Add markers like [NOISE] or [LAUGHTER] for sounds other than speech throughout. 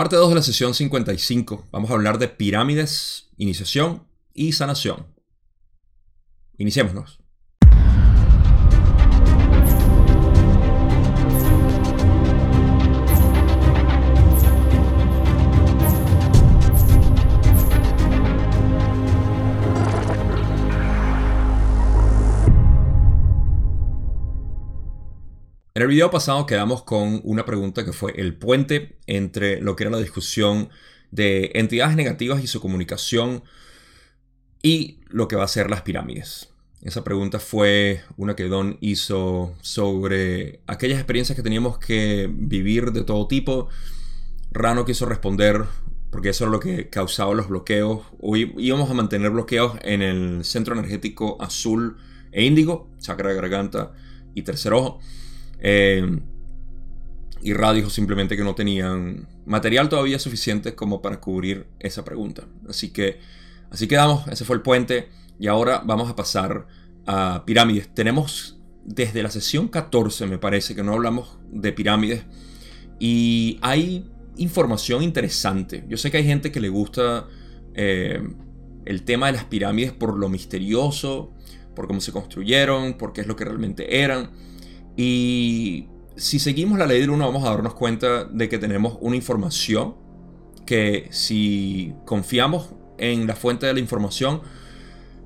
Parte 2 de la sesión 55. Vamos a hablar de pirámides, iniciación y sanación. Iniciémonos. En el video pasado quedamos con una pregunta que fue el puente entre lo que era la discusión de entidades negativas y su comunicación y lo que va a ser las pirámides. Esa pregunta fue una que Don hizo sobre aquellas experiencias que teníamos que vivir de todo tipo. Rano quiso responder porque eso era lo que causaba los bloqueos. Hoy íbamos a mantener bloqueos en el centro energético azul e índigo, chakra de garganta y tercer ojo. Eh, y Ra dijo simplemente que no tenían material todavía suficiente como para cubrir esa pregunta. Así que así quedamos, ese fue el puente. Y ahora vamos a pasar a pirámides. Tenemos desde la sesión 14, me parece, que no hablamos de pirámides. Y hay información interesante. Yo sé que hay gente que le gusta eh, el tema de las pirámides por lo misterioso, por cómo se construyeron, por qué es lo que realmente eran. Y si seguimos la ley del 1 vamos a darnos cuenta de que tenemos una información que si confiamos en la fuente de la información,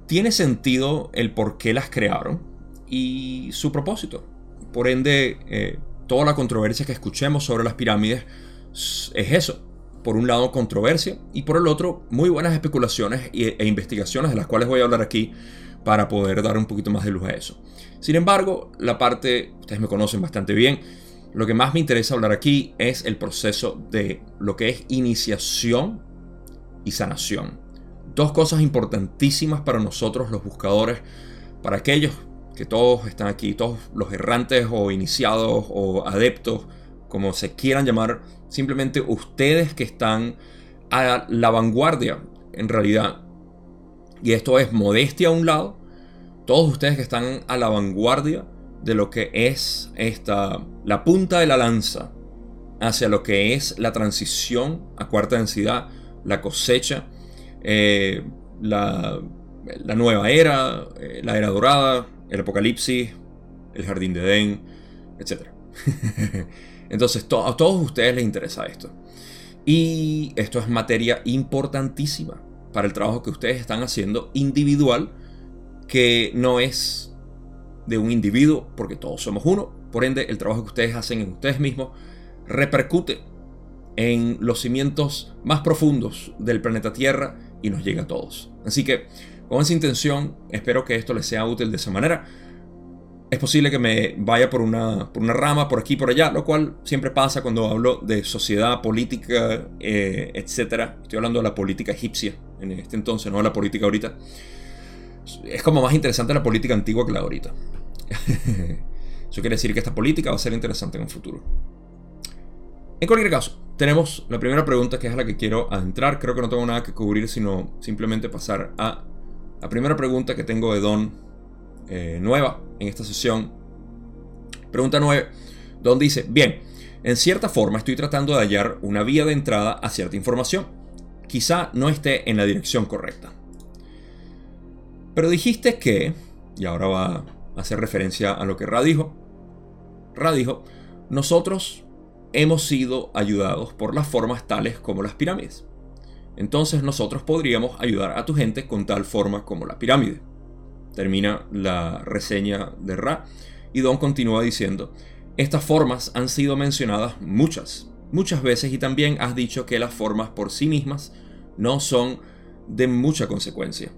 tiene sentido el por qué las crearon y su propósito. Por ende, eh, toda la controversia que escuchemos sobre las pirámides es eso. Por un lado, controversia y por el otro, muy buenas especulaciones e investigaciones de las cuales voy a hablar aquí para poder dar un poquito más de luz a eso. Sin embargo, la parte, ustedes me conocen bastante bien, lo que más me interesa hablar aquí es el proceso de lo que es iniciación y sanación. Dos cosas importantísimas para nosotros los buscadores, para aquellos que todos están aquí, todos los errantes o iniciados o adeptos, como se quieran llamar, simplemente ustedes que están a la vanguardia en realidad. Y esto es modestia a un lado, todos ustedes que están a la vanguardia de lo que es esta, la punta de la lanza hacia lo que es la transición a cuarta densidad, la cosecha, eh, la, nueva era, eh, la era dorada, el apocalipsis, el jardín de Edén, etc. [LAUGHS] Entonces a todos ustedes les interesa esto. Y esto es materia importantísima para el trabajo que ustedes están haciendo individual que no es de un individuo, porque todos somos uno. Por ende, el trabajo que ustedes hacen en ustedes mismos repercute en los cimientos más profundos del planeta Tierra y nos llega a todos. Así que, con esa intención, espero que esto les sea útil de esa manera. Es posible que me vaya por una, por una rama, por aquí, por allá, lo cual siempre pasa cuando hablo de sociedad, política, eh, etc. Estoy hablando de la política egipcia en este entonces, no de la política ahorita es como más interesante la política antigua que la ahorita. [LAUGHS] Eso quiere decir que esta política va a ser interesante en un futuro. En cualquier caso, tenemos la primera pregunta que es a la que quiero adentrar. Creo que no tengo nada que cubrir, sino simplemente pasar a la primera pregunta que tengo de Don eh, nueva en esta sesión. Pregunta 9. Don dice, bien, en cierta forma estoy tratando de hallar una vía de entrada a cierta información. Quizá no esté en la dirección correcta. Pero dijiste que, y ahora va a hacer referencia a lo que Ra dijo, Ra dijo, nosotros hemos sido ayudados por las formas tales como las pirámides. Entonces nosotros podríamos ayudar a tu gente con tal forma como la pirámide. Termina la reseña de Ra y Don continúa diciendo, estas formas han sido mencionadas muchas, muchas veces y también has dicho que las formas por sí mismas no son de mucha consecuencia.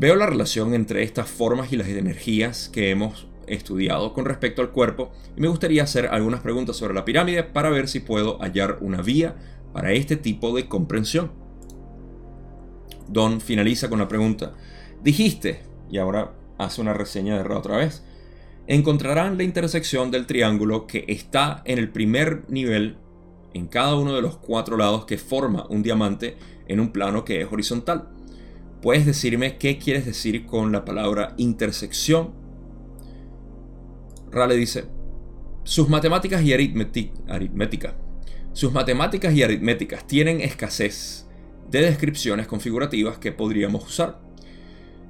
Veo la relación entre estas formas y las energías que hemos estudiado con respecto al cuerpo y me gustaría hacer algunas preguntas sobre la pirámide para ver si puedo hallar una vía para este tipo de comprensión. Don finaliza con la pregunta, dijiste, y ahora hace una reseña de Ra otra vez, encontrarán la intersección del triángulo que está en el primer nivel en cada uno de los cuatro lados que forma un diamante en un plano que es horizontal. ¿Puedes decirme qué quieres decir con la palabra intersección? Rale dice, sus matemáticas y aritmética sus matemáticas y aritméticas tienen escasez de descripciones configurativas que podríamos usar.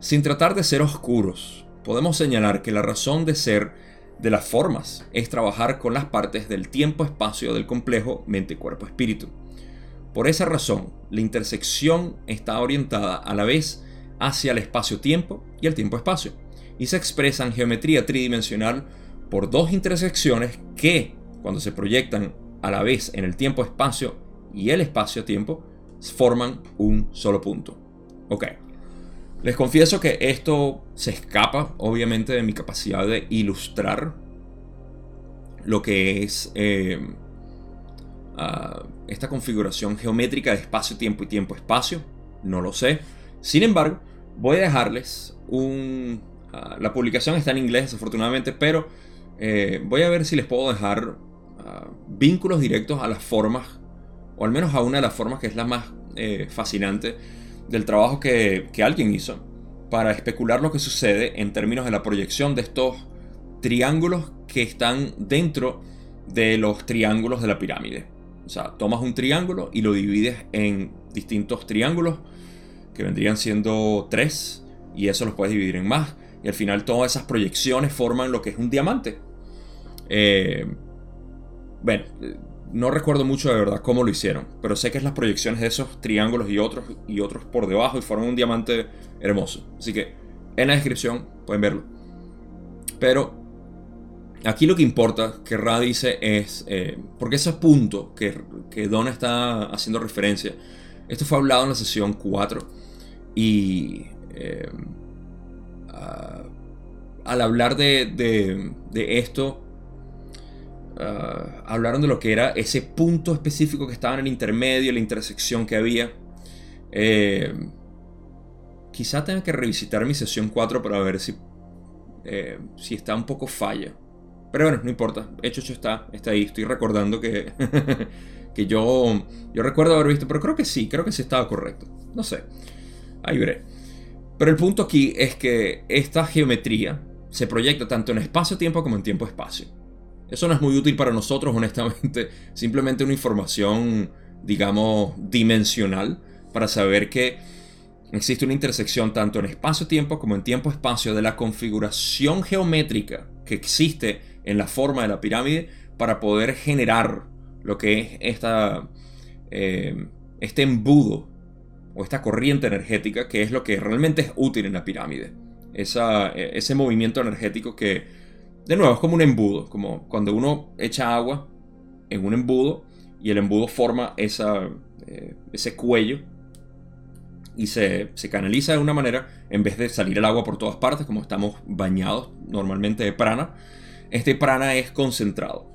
Sin tratar de ser oscuros, podemos señalar que la razón de ser de las formas es trabajar con las partes del tiempo-espacio del complejo mente-cuerpo-espíritu. Por esa razón, la intersección está orientada a la vez hacia el espacio-tiempo y el tiempo-espacio, y se expresa en geometría tridimensional por dos intersecciones que, cuando se proyectan a la vez en el tiempo-espacio y el espacio-tiempo, forman un solo punto. Ok. Les confieso que esto se escapa, obviamente, de mi capacidad de ilustrar lo que es eh, ah, esta configuración geométrica de espacio-tiempo y tiempo-espacio. No lo sé. Sin embargo, voy a dejarles un... Ah, la publicación está en inglés, desafortunadamente, pero eh, voy a ver si les puedo dejar ah, vínculos directos a las formas, o al menos a una de las formas que es la más eh, fascinante del trabajo que, alguien hizo para especular lo que sucede en términos de la proyección de estos triángulos que están dentro de los triángulos de la pirámide. O sea, tomas un triángulo y lo divides en distintos triángulos que vendrían siendo tres y eso los puedes dividir en más. Y al final todas esas proyecciones forman lo que es un diamante. Eh, bueno, no recuerdo mucho de verdad cómo lo hicieron, pero sé que es las proyecciones de esos triángulos y otros y otros por debajo y forman un diamante hermoso. Así que en la descripción pueden verlo. Pero aquí lo que importa que Ra dice es, eh, porque ese punto que, que Don está haciendo referencia, esto fue hablado en la sesión 4 y eh, al hablar de, de, esto, Ah, hablaron de lo que era ese punto específico que estaba en el intermedio, la intersección que había. Eh, quizá tenga que revisitar mi sesión 4 para ver si, eh, si está un poco falla. Pero bueno, no importa. Hecho, hecho está, está ahí. Estoy recordando que, [LAUGHS] que yo, yo recuerdo haber visto, pero creo que sí, creo que sí estaba correcto. No sé. Ahí veré. Pero el punto aquí es que esta geometría se proyecta tanto en espacio-tiempo como en tiempo-espacio. Eso no es muy útil para nosotros, honestamente. [LAUGHS] Simplemente una información, digamos, dimensional para saber que existe una intersección tanto en espacio-tiempo como en tiempo-espacio de la configuración geométrica que existe en la forma de la pirámide para poder generar lo que es esta, eh, este embudo o esta corriente energética que es lo que realmente es útil en la pirámide. Esa, e, ese movimiento energético que de nuevo, es como un embudo, como cuando uno echa agua en un embudo y el embudo forma esa, eh, ese cuello y se, canaliza de una manera, en vez de salir el agua por todas partes, como estamos bañados normalmente de prana, este prana es concentrado.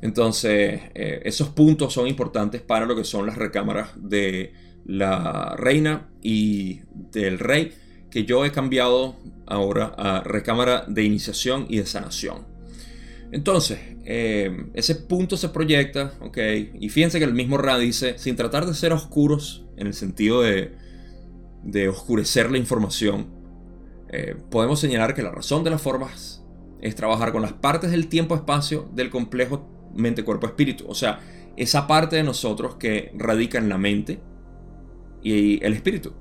Entonces, eh, esos puntos son importantes para lo que son las recámaras de la reina y del rey que yo he cambiado ahora a recámara de iniciación y de sanación. Entonces, eh, ese punto se proyecta, ok, y fíjense que el mismo Ra dice, sin tratar de ser oscuros, en el sentido de, de oscurecer la información, eh, podemos señalar que la razón de las formas es trabajar con las partes del tiempo-espacio del complejo mente-cuerpo-espíritu, o sea, esa parte de nosotros que radica en la mente y el espíritu.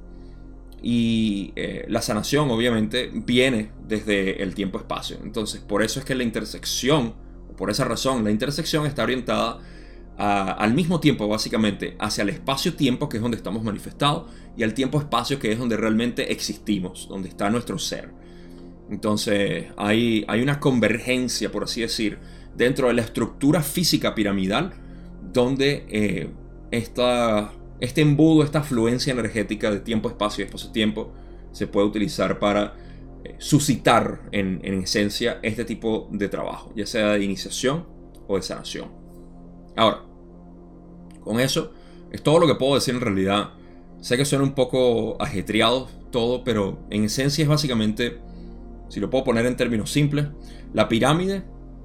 Y eh, la sanación obviamente viene desde el tiempo-espacio. Entonces, por eso es que la intersección, por esa razón, la intersección está orientada al mismo tiempo, básicamente, hacia el espacio-tiempo, que es donde estamos manifestados, y al tiempo-espacio, que es donde realmente existimos, donde está nuestro ser. Entonces, hay, hay una convergencia, por así decir, dentro de la estructura física piramidal, donde eh, esta este embudo, esta afluencia energética de tiempo, espacio y espacio-tiempo se puede utilizar para eh, suscitar en, esencia este tipo de trabajo, ya sea de iniciación o de sanación. Ahora, con eso es todo lo que puedo decir en realidad. Sé que suena un poco ajetreado todo, pero en esencia es básicamente, si lo puedo poner en términos simples, la pirámide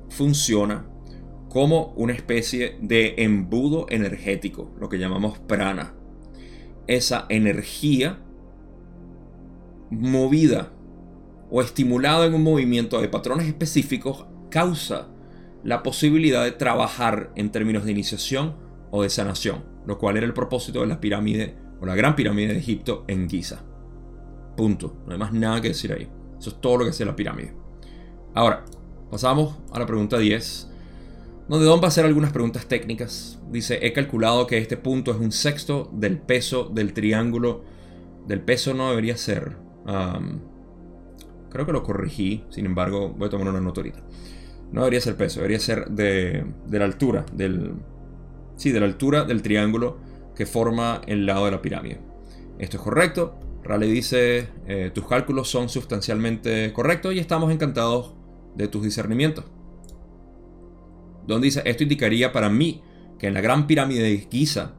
funciona como una especie de embudo energético, lo que llamamos prana. Esa energía movida o estimulada en un movimiento de patrones específicos causa la posibilidad de trabajar en términos de iniciación o de sanación, lo cual era el propósito de la pirámide o la gran pirámide de Egipto en Giza. Punto. No hay más nada que decir ahí. Eso es todo lo que hacía la pirámide. Ahora, pasamos a la pregunta 10, donde Don va a hacer algunas preguntas técnicas. Dice, he calculado que este punto es un sexto del peso del triángulo. Del peso no debería ser. creo que lo corregí, sin embargo, voy a tomar una nota ahorita. No debería ser peso, debería ser de, de la altura, del, sí, de la altura del triángulo que forma el lado de la pirámide. Esto es correcto. Raleigh dice, eh, tus cálculos son sustancialmente correctos y estamos encantados de tus discernimientos. Don dice, esto indicaría para mí que en la gran pirámide de Giza,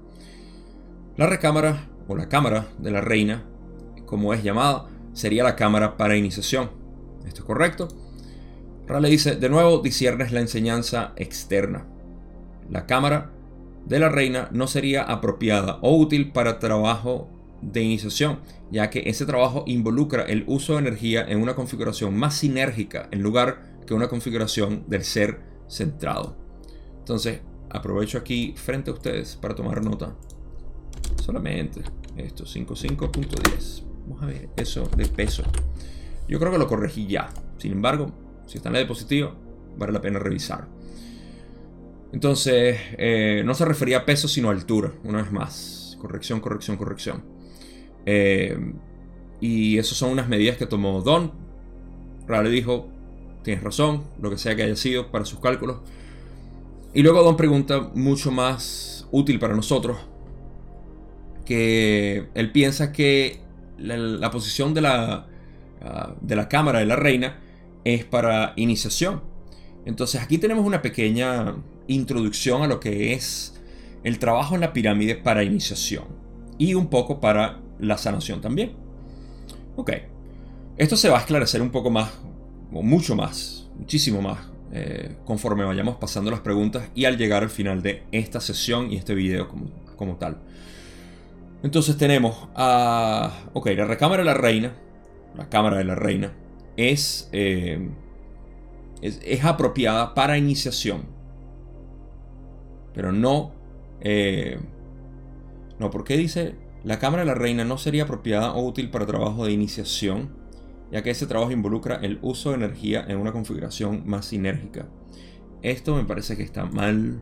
la recámara o la cámara de la reina, como es llamada, sería la cámara para iniciación. Esto es correcto. Raleigh dice, de nuevo disiernes la enseñanza externa. La cámara de la reina no sería apropiada o útil para trabajo de iniciación, ya que ese trabajo involucra el uso de energía en una configuración más sinérgica en lugar que una configuración del ser centrado. Entonces, aprovecho aquí frente a ustedes para tomar nota. Solamente esto, 55.10. Vamos a ver eso de peso. Yo creo que lo corregí ya. Sin embargo, si está en la diapositiva, vale la pena revisar. Entonces, eh, no se refería a peso, sino a altura, una vez más. Corrección, corrección, corrección. Eh, y esas son unas medidas que tomó Don. Raleigh dijo, tienes razón, lo que sea que haya sido para sus cálculos. Y luego Don pregunta, mucho más útil para nosotros, que él piensa que la, posición de la, ah, de la cámara de la reina es para iniciación. Entonces aquí tenemos una pequeña introducción a lo que es el trabajo en la pirámide para iniciación y un poco para la sanación también. Ok, esto se va a esclarecer un poco más, o mucho más, muchísimo más, eh, conforme vayamos pasando las preguntas y al llegar al final de esta sesión y este video como, como tal. Entonces tenemos a... Ok, la recámara de la reina, la cámara de la reina, es, eh, es, apropiada para iniciación pero no... Eh, no, ¿por qué dice la cámara de la reina no sería apropiada o útil para trabajo de iniciación? Ya que ese trabajo involucra el uso de energía en una configuración más sinérgica. Esto me parece que está mal,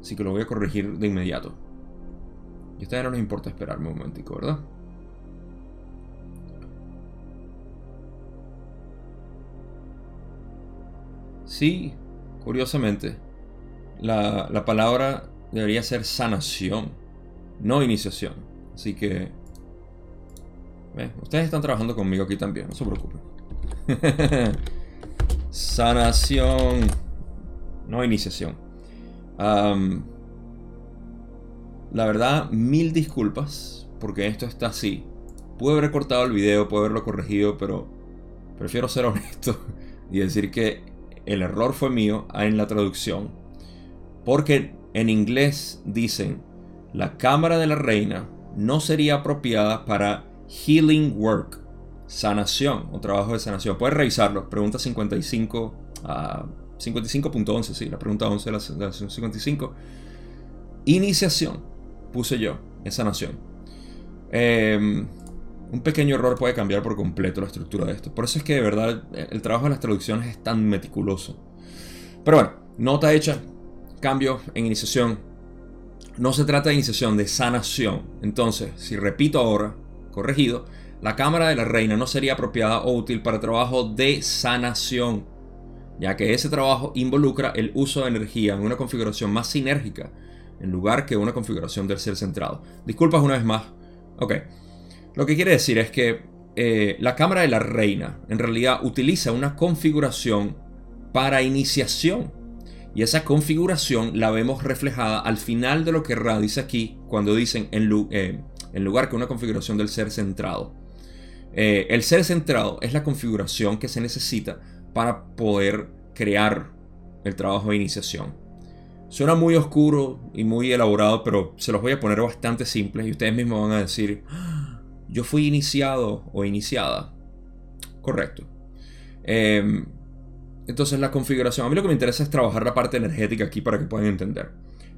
así que lo voy a corregir de inmediato. Y a ustedes no les importa esperarme un momentico, ¿verdad? Sí, curiosamente, la, palabra debería ser sanación, no iniciación. Así que... Ustedes están trabajando conmigo aquí también, no se preocupen. [LAUGHS] sanación, no iniciación. la verdad, mil disculpas, porque esto está así. Pude haber cortado el video, pude haberlo corregido, pero prefiero ser [LAUGHS] honesto y decir que el error fue mío en la traducción porque en inglés dicen, la cámara de la reina no sería apropiada para healing work, sanación o trabajo de sanación. Puedes revisarlo. Pregunta 55 a 55.11, sí, la pregunta 11 de la, de 55. Iniciación, puse yo, en sanación. Em, un pequeño error puede cambiar por completo la estructura de esto. Por eso es que de verdad el trabajo de las traducciones es tan meticuloso. Pero bueno, nota hecha, cambio en iniciación. No se trata de iniciación, de sanación. Entonces, si repito ahora, corregido, la cámara de la reina no sería apropiada o útil para trabajo de sanación, ya que ese trabajo involucra el uso de energía en una configuración más sinérgica, en lugar que una configuración del ser centrado. Disculpas una vez más. Ok. Lo que quiere decir es que eh, la cámara de la reina en realidad utiliza una configuración para iniciación y esa configuración la vemos reflejada al final de lo que Ra dice aquí, cuando dicen en, eh, lugar que una configuración del ser centrado. Eh, el ser centrado es la configuración que se necesita para poder crear el trabajo de iniciación. Suena muy oscuro y muy elaborado, pero se los voy a poner bastante simples y ustedes mismos van a decir, ah, yo fui iniciado o iniciada. Correcto. Eh, entonces la configuración, a mí lo que me interesa es trabajar la parte energética aquí para que puedan entender.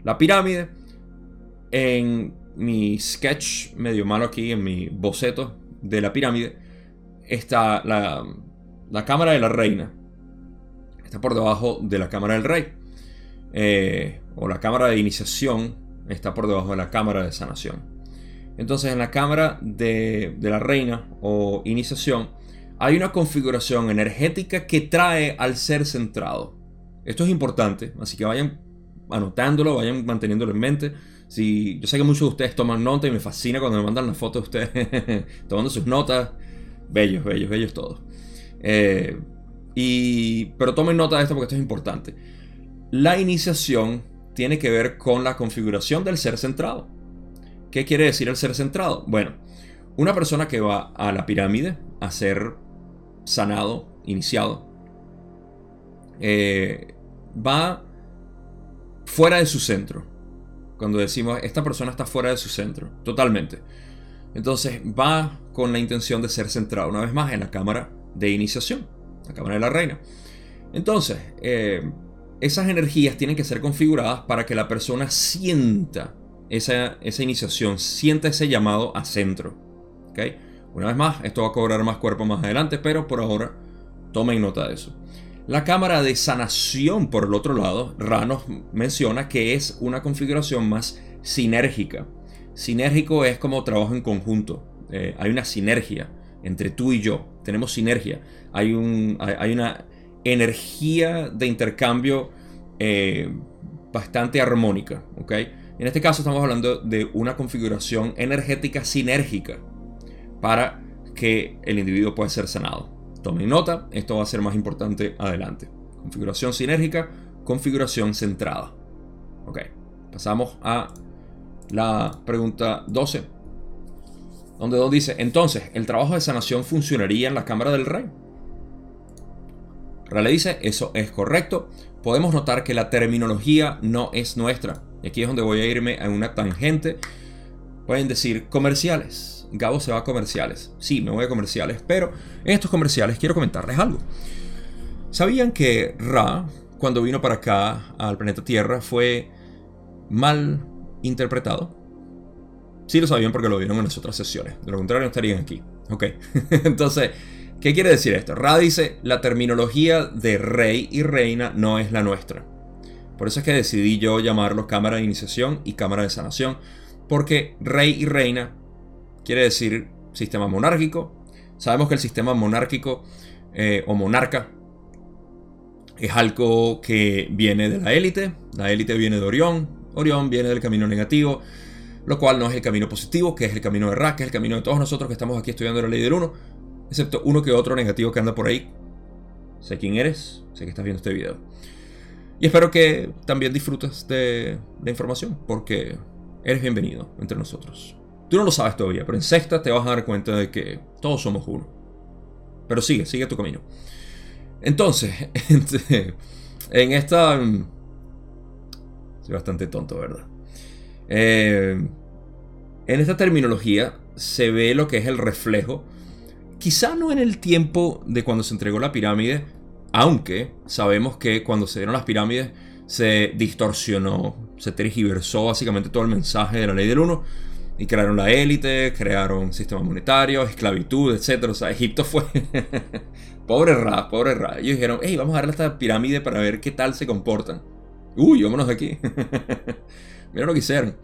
La pirámide en mi sketch medio malo aquí, en mi boceto de la pirámide, está la, cámara de la reina. Está por debajo de la cámara del rey. Eh, o la cámara de iniciación está por debajo de la cámara de sanación. Entonces en la cámara de la reina o iniciación hay una configuración energética que trae al ser centrado. Esto es importante, así que vayan anotándolo, vayan manteniéndolo en mente. Si, yo sé que muchos de ustedes toman nota y me fascina cuando me mandan la foto de ustedes [LAUGHS] tomando sus notas. Bellos, bellos, bellos todos. Eh, y, pero tomen nota de esto porque esto es importante. La iniciación tiene que ver con la configuración del ser centrado. ¿Qué quiere decir el ser centrado? Bueno, una persona que va a la pirámide a ser sanado, iniciado, eh, va fuera de su centro. Cuando decimos, esta persona está fuera de su centro, totalmente. Entonces va con la intención de ser centrado una vez más en la cámara de iniciación, la cámara de la reina. Entonces, eh, esas energías tienen que ser configuradas para que la persona sienta esa, esa iniciación, sienta ese llamado a centro. ¿okay? Una vez más, esto va a cobrar más cuerpo más adelante, pero por ahora tomen nota de eso. La cámara de sanación, por el otro lado, Ranos menciona que es una configuración más sinérgica. Sinérgico es como trabajo en conjunto. Eh, hay una sinergia entre tú y yo. Tenemos sinergia. Hay, un, hay, una energía de intercambio eh, bastante armónica. En este caso estamos hablando de una configuración energética sinérgica para que el individuo pueda ser sanado. Tomen nota, esto va a ser más importante adelante. Configuración sinérgica, configuración centrada. Ok, pasamos a la pregunta 12. Donde Don dice, entonces, ¿el trabajo de sanación funcionaría en la Cámara del Rey? Rale dice, eso es correcto. Podemos notar que la terminología no es nuestra. Y aquí es donde voy a irme a una tangente. Pueden decir comerciales Gabo se va a comerciales. Sí, me voy a comerciales, pero en estos comerciales quiero comentarles algo. ¿Sabían que Ra, cuando vino para acá al planeta Tierra, fue mal interpretado? Sí lo sabían porque lo vieron en las otras sesiones. De lo contrario no estarían aquí. Ok. [LAUGHS] Entonces, ¿qué quiere decir esto? Ra dice, la terminología de rey y reina no es la nuestra. Por eso es que decidí yo llamarlos cámara de iniciación y cámara de sanación. Porque rey y reina quiere decir sistema monárquico. Sabemos que el sistema monárquico eh, o monarca es algo que viene de la élite. La élite viene de Orión. Orión viene del camino negativo, lo cual no es el camino positivo, que es el camino de Ra, que es el camino de todos nosotros que estamos aquí estudiando la ley del uno, excepto uno que otro negativo que anda por ahí. Sé quién eres, sé que estás viendo este video. Y espero que también disfrutes de la información, porque eres bienvenido entre nosotros. Tú no lo sabes todavía, pero en sexta te vas a dar cuenta de que todos somos uno. Pero sigue, sigue tu camino. Entonces, [LAUGHS] en esta... Mm, soy bastante tonto, ¿verdad? Eh, en esta terminología se ve lo que es el reflejo. Quizá no en el tiempo de cuando se entregó la pirámide, aunque sabemos que cuando se dieron las pirámides se distorsionó, se tergiversó básicamente todo el mensaje de la ley del uno y crearon la élite, crearon sistema monetario, esclavitud, etc. O sea, Egipto fue... [LAUGHS] pobre Ra, pobre Ra. Ellos dijeron, hey, vamos a darle esta pirámide para ver qué tal se comportan. Uy, vámonos de aquí. [LAUGHS] Mira lo que hicieron.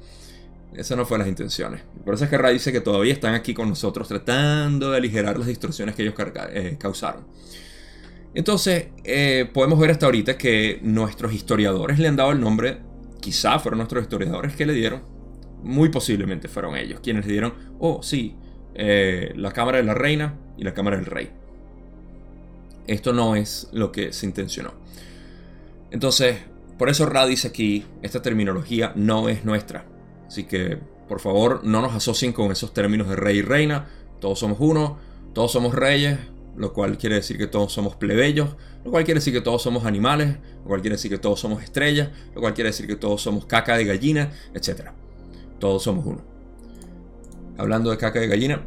Esas no fueron las intenciones. Por eso es que Ra dice que todavía están aquí con nosotros tratando de aligerar las distorsiones que ellos eh, causaron. Entonces, eh, podemos ver hasta ahorita que nuestros historiadores le han dado el nombre, quizá fueron nuestros historiadores que le dieron, muy posiblemente fueron ellos quienes le dieron, oh sí, eh, la cámara de la reina y la cámara del rey. Esto no es lo que se intencionó. Entonces, por eso Ra dice aquí, esta terminología no es nuestra. Así que, por favor, no nos asocien con esos términos de rey y reina. Todos somos uno, todos somos reyes, lo cual quiere decir que todos somos plebeyos, lo cual quiere decir que todos somos animales, lo cual quiere decir que todos somos estrellas, lo cual quiere decir que todos somos caca de gallina, etc. Todos somos uno. Hablando de caca de gallina,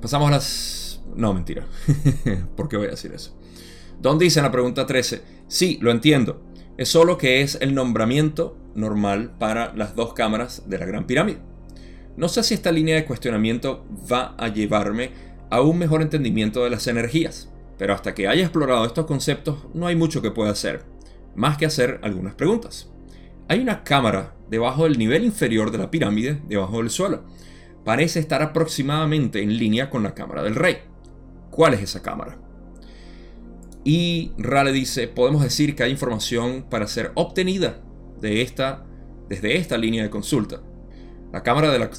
pasamos a las... No, mentira. [LAUGHS] ¿Por qué voy a decir eso? Don dice en la pregunta 13, sí, lo entiendo. es solo que es el nombramiento normal para las dos cámaras de la Gran Pirámide. No sé si esta línea de cuestionamiento va a llevarme a un mejor entendimiento de las energías, pero hasta que haya explorado estos conceptos no hay mucho que pueda hacer, más que hacer algunas preguntas. Hay una cámara debajo del nivel inferior de la pirámide, debajo del suelo. Parece estar aproximadamente en línea con la cámara del rey. ¿Cuál es esa cámara? Y Rale dice, podemos decir que hay información para ser obtenida de esta, desde esta línea de consulta. La cámara de la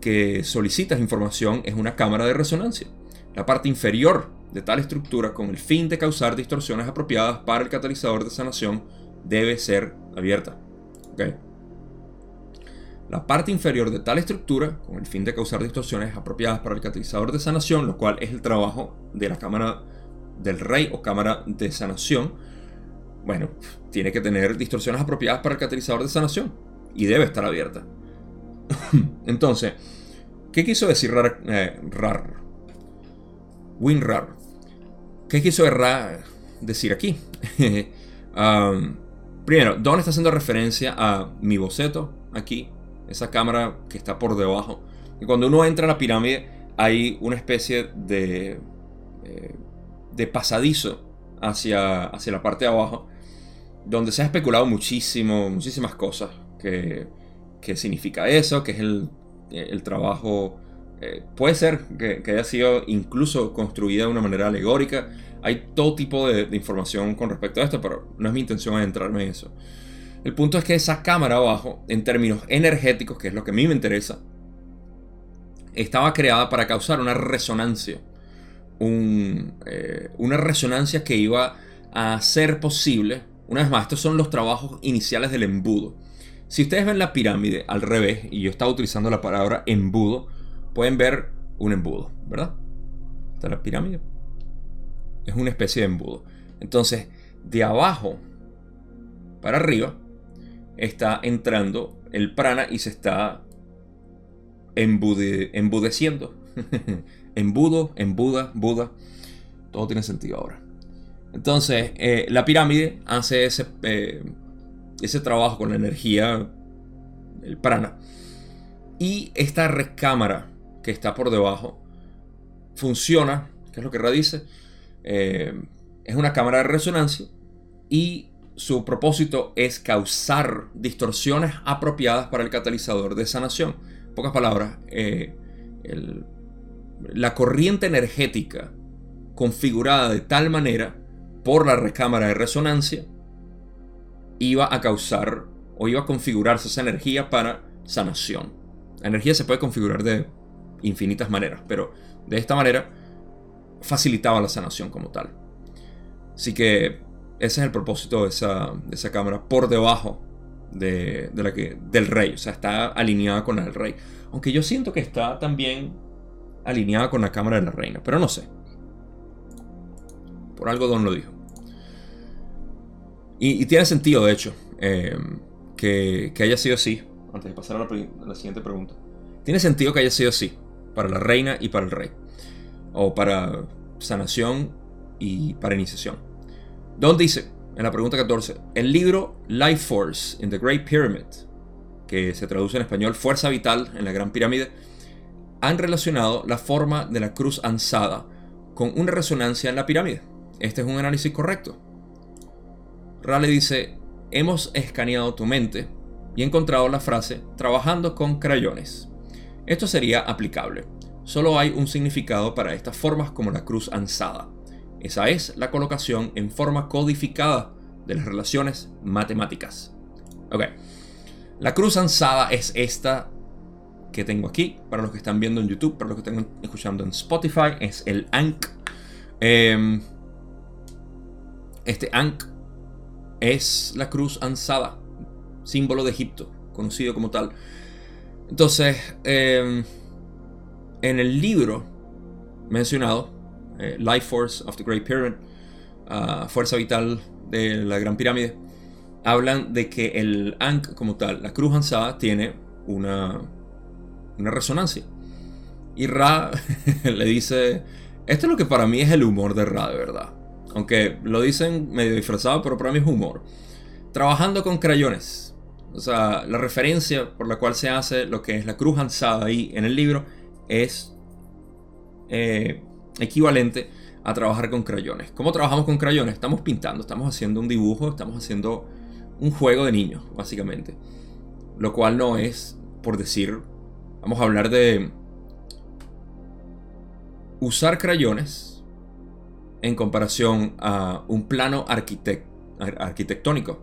que solicitas información es una cámara de resonancia. La parte inferior de tal estructura con el fin de causar distorsiones apropiadas para el catalizador de sanación debe ser abierta. La parte inferior de tal estructura, con el fin de causar distorsiones apropiadas para el catalizador de sanación, lo cual es el trabajo de la cámara del rey o cámara de sanación, bueno, tiene que tener distorsiones apropiadas para el catalizador de sanación y debe estar abierta. [LAUGHS] Entonces, ¿qué quiso decir rar? Eh, rar? WinRAR. ¿Qué quiso decir aquí? [LAUGHS] Um, primero, Don está haciendo referencia a mi boceto aquí, esa cámara que está por debajo. Y cuando uno entra a la pirámide, hay una especie de eh, de pasadizo hacia, hacia la parte de abajo, donde se ha especulado muchísimo, muchísimas cosas. Que, significa eso, que es el, el trabajo... Eh, puede ser que, haya sido incluso construida de una manera alegórica. Hay todo tipo de, información con respecto a esto, pero no es mi intención adentrarme en eso. El punto es que esa cámara abajo, en términos energéticos, que es lo que a mí me interesa, estaba creada para causar una resonancia eh, una resonancia que iba a hacer posible, una vez más, estos son los trabajos iniciales del embudo. Si ustedes ven la pirámide al revés, y yo estaba utilizando la palabra embudo, pueden ver un embudo, ¿verdad? Está la pirámide. Es una especie de embudo. Entonces, de abajo para arriba está entrando el prana y se está embudeciendo. [LAUGHS] embudo, embuda, Buda. Todo tiene sentido ahora. Entonces, eh, la pirámide hace ese, eh, ese trabajo con la energía, el prana. Y esta recámara que está por debajo funciona, que es lo que radice, eh, es una cámara de resonancia y su propósito es causar distorsiones apropiadas para el catalizador de sanación. En pocas palabras, el la corriente energética configurada de tal manera por la recámara de resonancia iba a causar o iba a configurarse esa energía para sanación. La energía se puede configurar de infinitas maneras, pero de esta manera facilitaba la sanación como tal. Así que ese es el propósito de esa, cámara por debajo de, la que, del rey. O sea, está alineada con la del rey. Aunque yo siento que está también alineada con la cámara de la reina, pero no sé. Por algo Don lo dijo. Y, tiene sentido, de hecho, em, que, haya sido así. Antes de pasar a la, siguiente pregunta. Tiene sentido que haya sido así. Para la reina y para el rey. O para sanación y para iniciación. Don dice, en la pregunta 14, el libro Life Force in the Great Pyramid, que se traduce en español Fuerza Vital en la Gran Pirámide, han relacionado la forma de la cruz ansada con una resonancia en la pirámide. Este es un análisis correcto. Raleigh dice, hemos escaneado tu mente y encontrado la frase trabajando con crayones. Esto sería aplicable. Solo hay un significado para estas formas como la cruz ansada. Esa es la colocación en forma codificada de las relaciones matemáticas. Ok. La cruz ansada es esta que tengo aquí, para los que están viendo en YouTube, para los que están escuchando en Spotify, es el Ankh. Em, este Ankh es la cruz ansada, símbolo de Egipto, conocido como tal. Entonces, em, en el libro mencionado, eh, Life Force of the Great Pyramid, ah, Fuerza Vital de la Gran Pirámide, hablan de que el Ankh como tal, la cruz ansada, tiene una una resonancia. Y Ra [LAUGHS] le dice, esto es lo que para mí es el humor de Ra, de verdad. Aunque lo dicen medio disfrazado, pero para mí es humor. trabajando con crayones. O sea, la referencia por la cual se hace lo que es la cruz alzada ahí en el libro es eh, equivalente a trabajar con crayones. ¿Cómo trabajamos con crayones? Estamos pintando, estamos haciendo un dibujo, estamos haciendo un juego de niños, básicamente. Lo cual no es, por decir, vamos a hablar de usar crayones en comparación a un plano arquitectónico.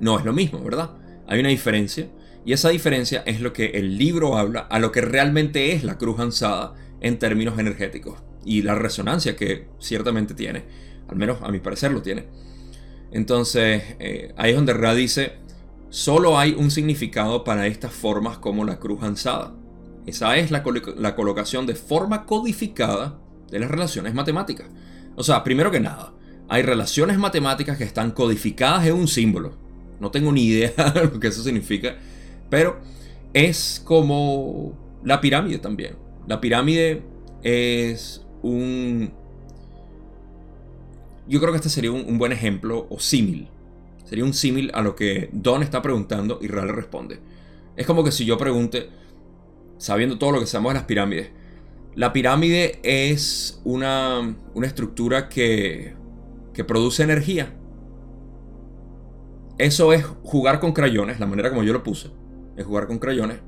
No es lo mismo, ¿verdad? Hay una diferencia. Y esa diferencia es lo que el libro habla a lo que realmente es la cruz ansada en términos energéticos. Y la resonancia que ciertamente tiene. Al menos a mi parecer lo tiene. Entonces, eh, ahí es donde Ra dice, solo hay un significado para estas formas como la cruz ansada. Esa es la, la colocación de forma codificada de las relaciones matemáticas. O sea, primero que nada, hay relaciones matemáticas que están codificadas en un símbolo. No tengo ni idea [LAUGHS] de lo que eso significa, pero es como la pirámide también. La pirámide es un... Yo creo que este sería un, buen ejemplo o símil. Sería un símil a lo que Don está preguntando y Ra le responde. Es como que si yo pregunte, sabiendo todo lo que sabemos de las pirámides, la pirámide es una, una estructura que, que produce energía. Eso es jugar con crayones, la manera como yo lo puse, es jugar con crayones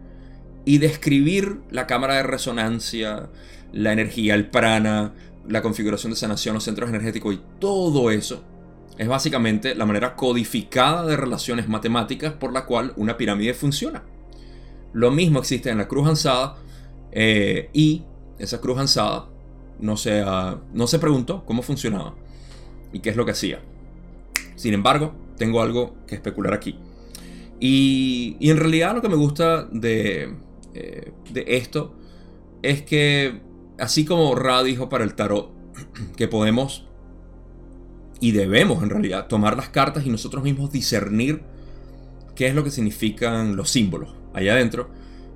y describir la cámara de resonancia, la energía, el prana, la configuración de sanación, los centros energéticos y todo eso es básicamente la manera codificada de relaciones matemáticas por la cual una pirámide funciona. Lo mismo existe en la cruz ansada eh, y esa cruz ansada no se, no se preguntó cómo funcionaba y qué es lo que hacía. Sin embargo, tengo algo que especular aquí. Y en realidad lo que me gusta de, eh, de esto es que, así como Ra dijo para el tarot, [CLEARS THROAT] que podemos y debemos en realidad tomar las cartas y nosotros mismos discernir qué es lo que significan los símbolos allá adentro,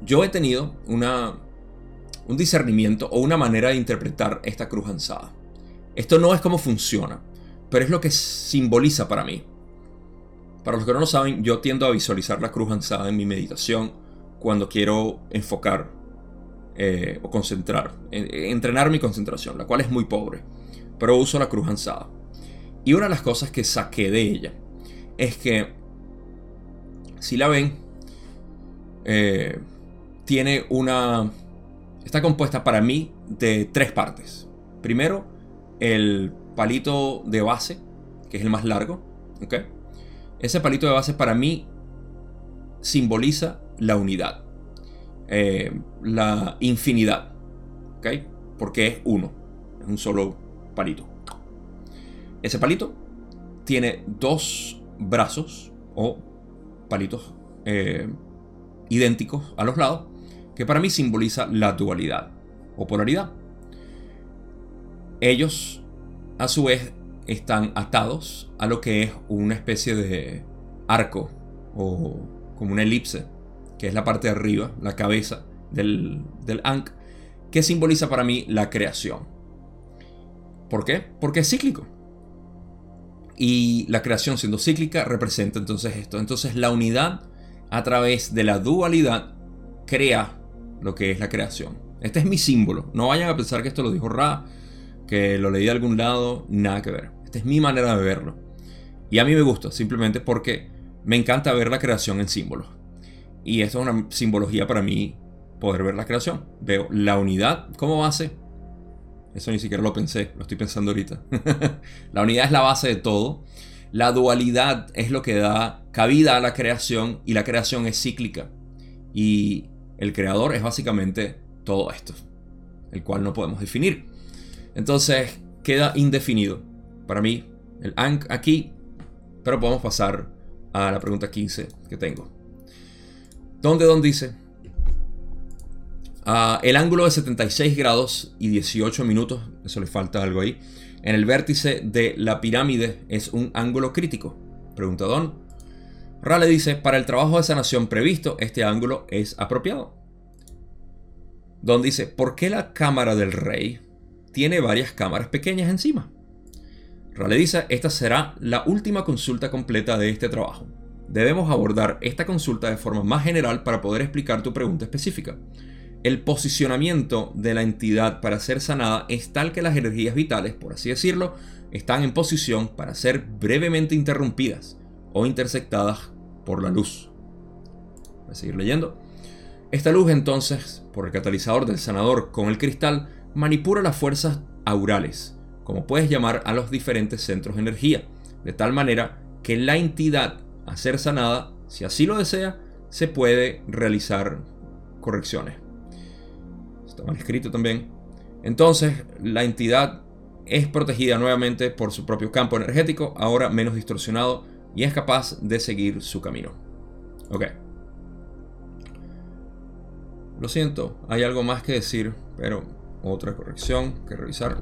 yo he tenido una, un discernimiento o una manera de interpretar esta cruz ansada. Esto no es cómo funciona, pero es lo que simboliza para mí. Para los que no lo saben, yo tiendo a visualizar la cruz ansada en mi meditación cuando quiero enfocar eh, o concentrar, entrenar mi concentración, la cual es muy pobre, pero uso la cruz ansada. Y una de las cosas que saqué de ella es que, si la ven, eh, tiene una... Está compuesta para mí de tres partes. Primero, el palito de base, que es el más largo. Ese palito de base para mí simboliza la unidad, eh, la infinidad, ¿ok? Porque es uno, es un solo palito. Ese palito tiene dos brazos o palitos eh, idénticos a los lados, que para mí simboliza la dualidad o polaridad. Ellos, a su vez, están atados a lo que es una especie de arco o como una elipse que es la parte de arriba, la cabeza del, del Ankh, que simboliza para mí la creación. ¿Por qué? Porque es cíclico. Y la creación siendo cíclica representa entonces esto. Entonces la unidad a través de la dualidad crea lo que es la creación. Este es mi símbolo. No vayan a pensar que esto lo dijo Ra, que lo leí de algún lado, nada que ver. Esta es mi manera de verlo. Y a mí me gusta, simplemente porque me encanta ver la creación en símbolos. Y esto es una simbología para mí poder ver la creación. Veo la unidad como base. Eso ni siquiera lo pensé, lo estoy pensando ahorita. [LAUGHS] la unidad es la base de todo. La dualidad es lo que da cabida a la creación y la creación es cíclica. Y el creador es básicamente todo esto, el cual no podemos definir. Entonces queda indefinido para mí el Ankh aquí, pero podemos pasar a la pregunta 15 que tengo. ¿Dónde Don dice, ah, el ángulo de 76 grados y 18 minutos, eso le falta algo ahí, en el vértice de la pirámide es un ángulo crítico. Pregunta Don. Rale dice, para el trabajo de sanación previsto, este ángulo es apropiado. Don dice, ¿por qué la cámara del rey tiene varias cámaras pequeñas encima? Ra le dice, esta será la última consulta completa de este trabajo. Debemos abordar esta consulta de forma más general para poder explicar tu pregunta específica. El posicionamiento de la entidad para ser sanada es tal que las energías vitales, por así decirlo, están en posición para ser brevemente interrumpidas o intersectadas por la luz. Voy a seguir leyendo. Esta luz entonces, por el catalizador del sanador con el cristal, manipula las fuerzas aurales, como puedes llamar a los diferentes centros de energía, de tal manera que la entidad a ser sanada, si así lo desea, se puede realizar correcciones. Está mal escrito también. Entonces, la entidad es protegida nuevamente por su propio campo energético, ahora menos distorsionado, y es capaz de seguir su camino. Ok. Lo siento, hay algo más que decir, pero otra corrección que revisar.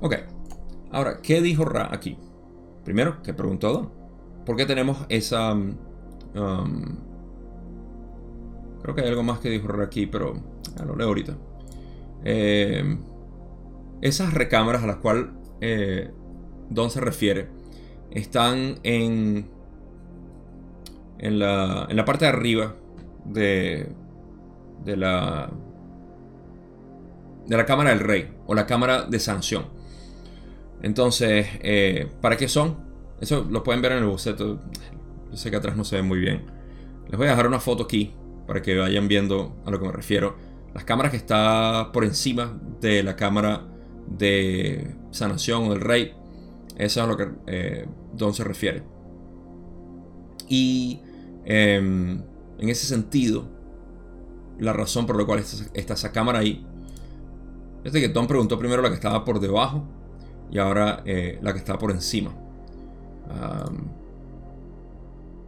Ok. Ahora, ¿qué dijo Ra aquí? Primero, ¿qué preguntó Don? ¿Por qué tenemos esa... Um, um, creo que hay algo más que dijo Ra aquí, pero lo leo ahorita. Eh, esas recámaras a las cuales eh, Don se refiere están en, en, la, en la parte de arriba de, de la de la cámara del rey o la cámara de sanción. Entonces, eh, ¿para qué son? Eso lo pueden ver en el boceto. Yo sé que atrás no se ve muy bien. Les voy a dejar una foto aquí para que vayan viendo a lo que me refiero. Las cámaras que está por encima de la cámara de sanación o del rey. Eso es a lo que eh, Don se refiere. Y em, en ese sentido, la razón por la cual está, esa cámara ahí es de que Don preguntó primero la que estaba por debajo y ahora eh, la que está por encima.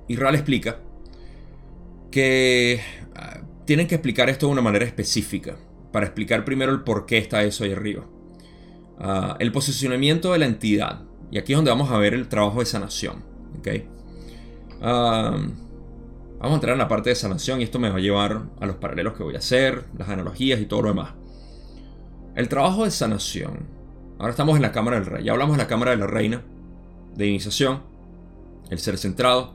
y Ral explica que ah, tienen que explicar esto de una manera específica para explicar primero el por qué está eso ahí arriba. Ah, el posicionamiento de la entidad. Y aquí es donde vamos a ver el trabajo de sanación. vamos a entrar en la parte de sanación y esto me va a llevar a los paralelos que voy a hacer, las analogías y todo lo demás. El trabajo de sanación. Ahora estamos en la cámara del rey. Ya hablamos de la cámara de la reina, de iniciación, el ser centrado.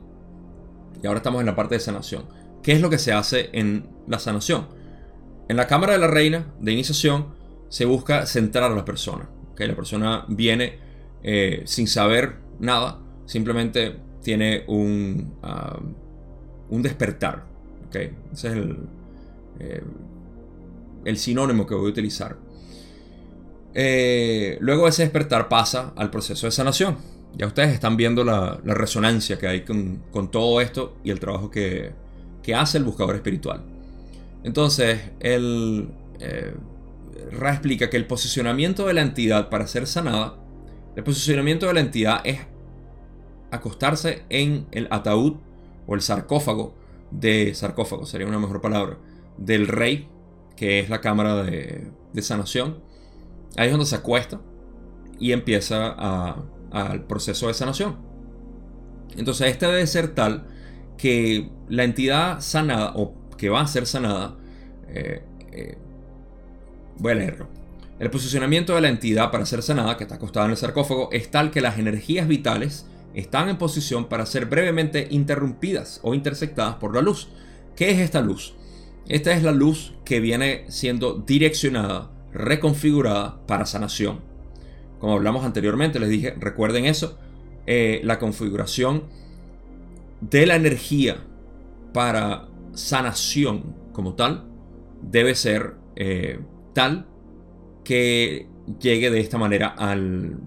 Y ahora estamos en la parte de sanación. ¿Qué es lo que se hace en la sanación? En la cámara de la reina, de iniciación, se busca centrar a la persona. que La persona viene eh, sin saber nada, simplemente tiene un, ah, un despertar. ¿okay? Ese es el, eh, el sinónimo que voy a utilizar. Eh, luego ese despertar pasa al proceso de sanación. Ya ustedes están viendo la, resonancia que hay con, todo esto y el trabajo que, hace el buscador espiritual. Entonces, el, Ra explica que el posicionamiento de la entidad para ser sanada, el posicionamiento de la entidad es acostarse en el ataúd o el sarcófago de sarcófago, sería una mejor palabra, del rey, que es la cámara de, sanación. Ahí es donde se acuesta y empieza al proceso de sanación. Entonces este debe ser tal que la entidad sanada o que va a ser sanada eh, eh, Voy a leerlo. El posicionamiento de la entidad para ser sanada, que está acostada en el sarcófago, es tal que las energías vitales están en posición para ser brevemente interrumpidas o intersectadas por la luz. ¿Qué es esta luz? Esta es la luz que viene siendo direccionada, reconfigurada para sanación. Como hablamos anteriormente, les dije, recuerden eso, eh, la configuración de la energía para sanación como tal debe ser eh, tal que llegue de esta manera al,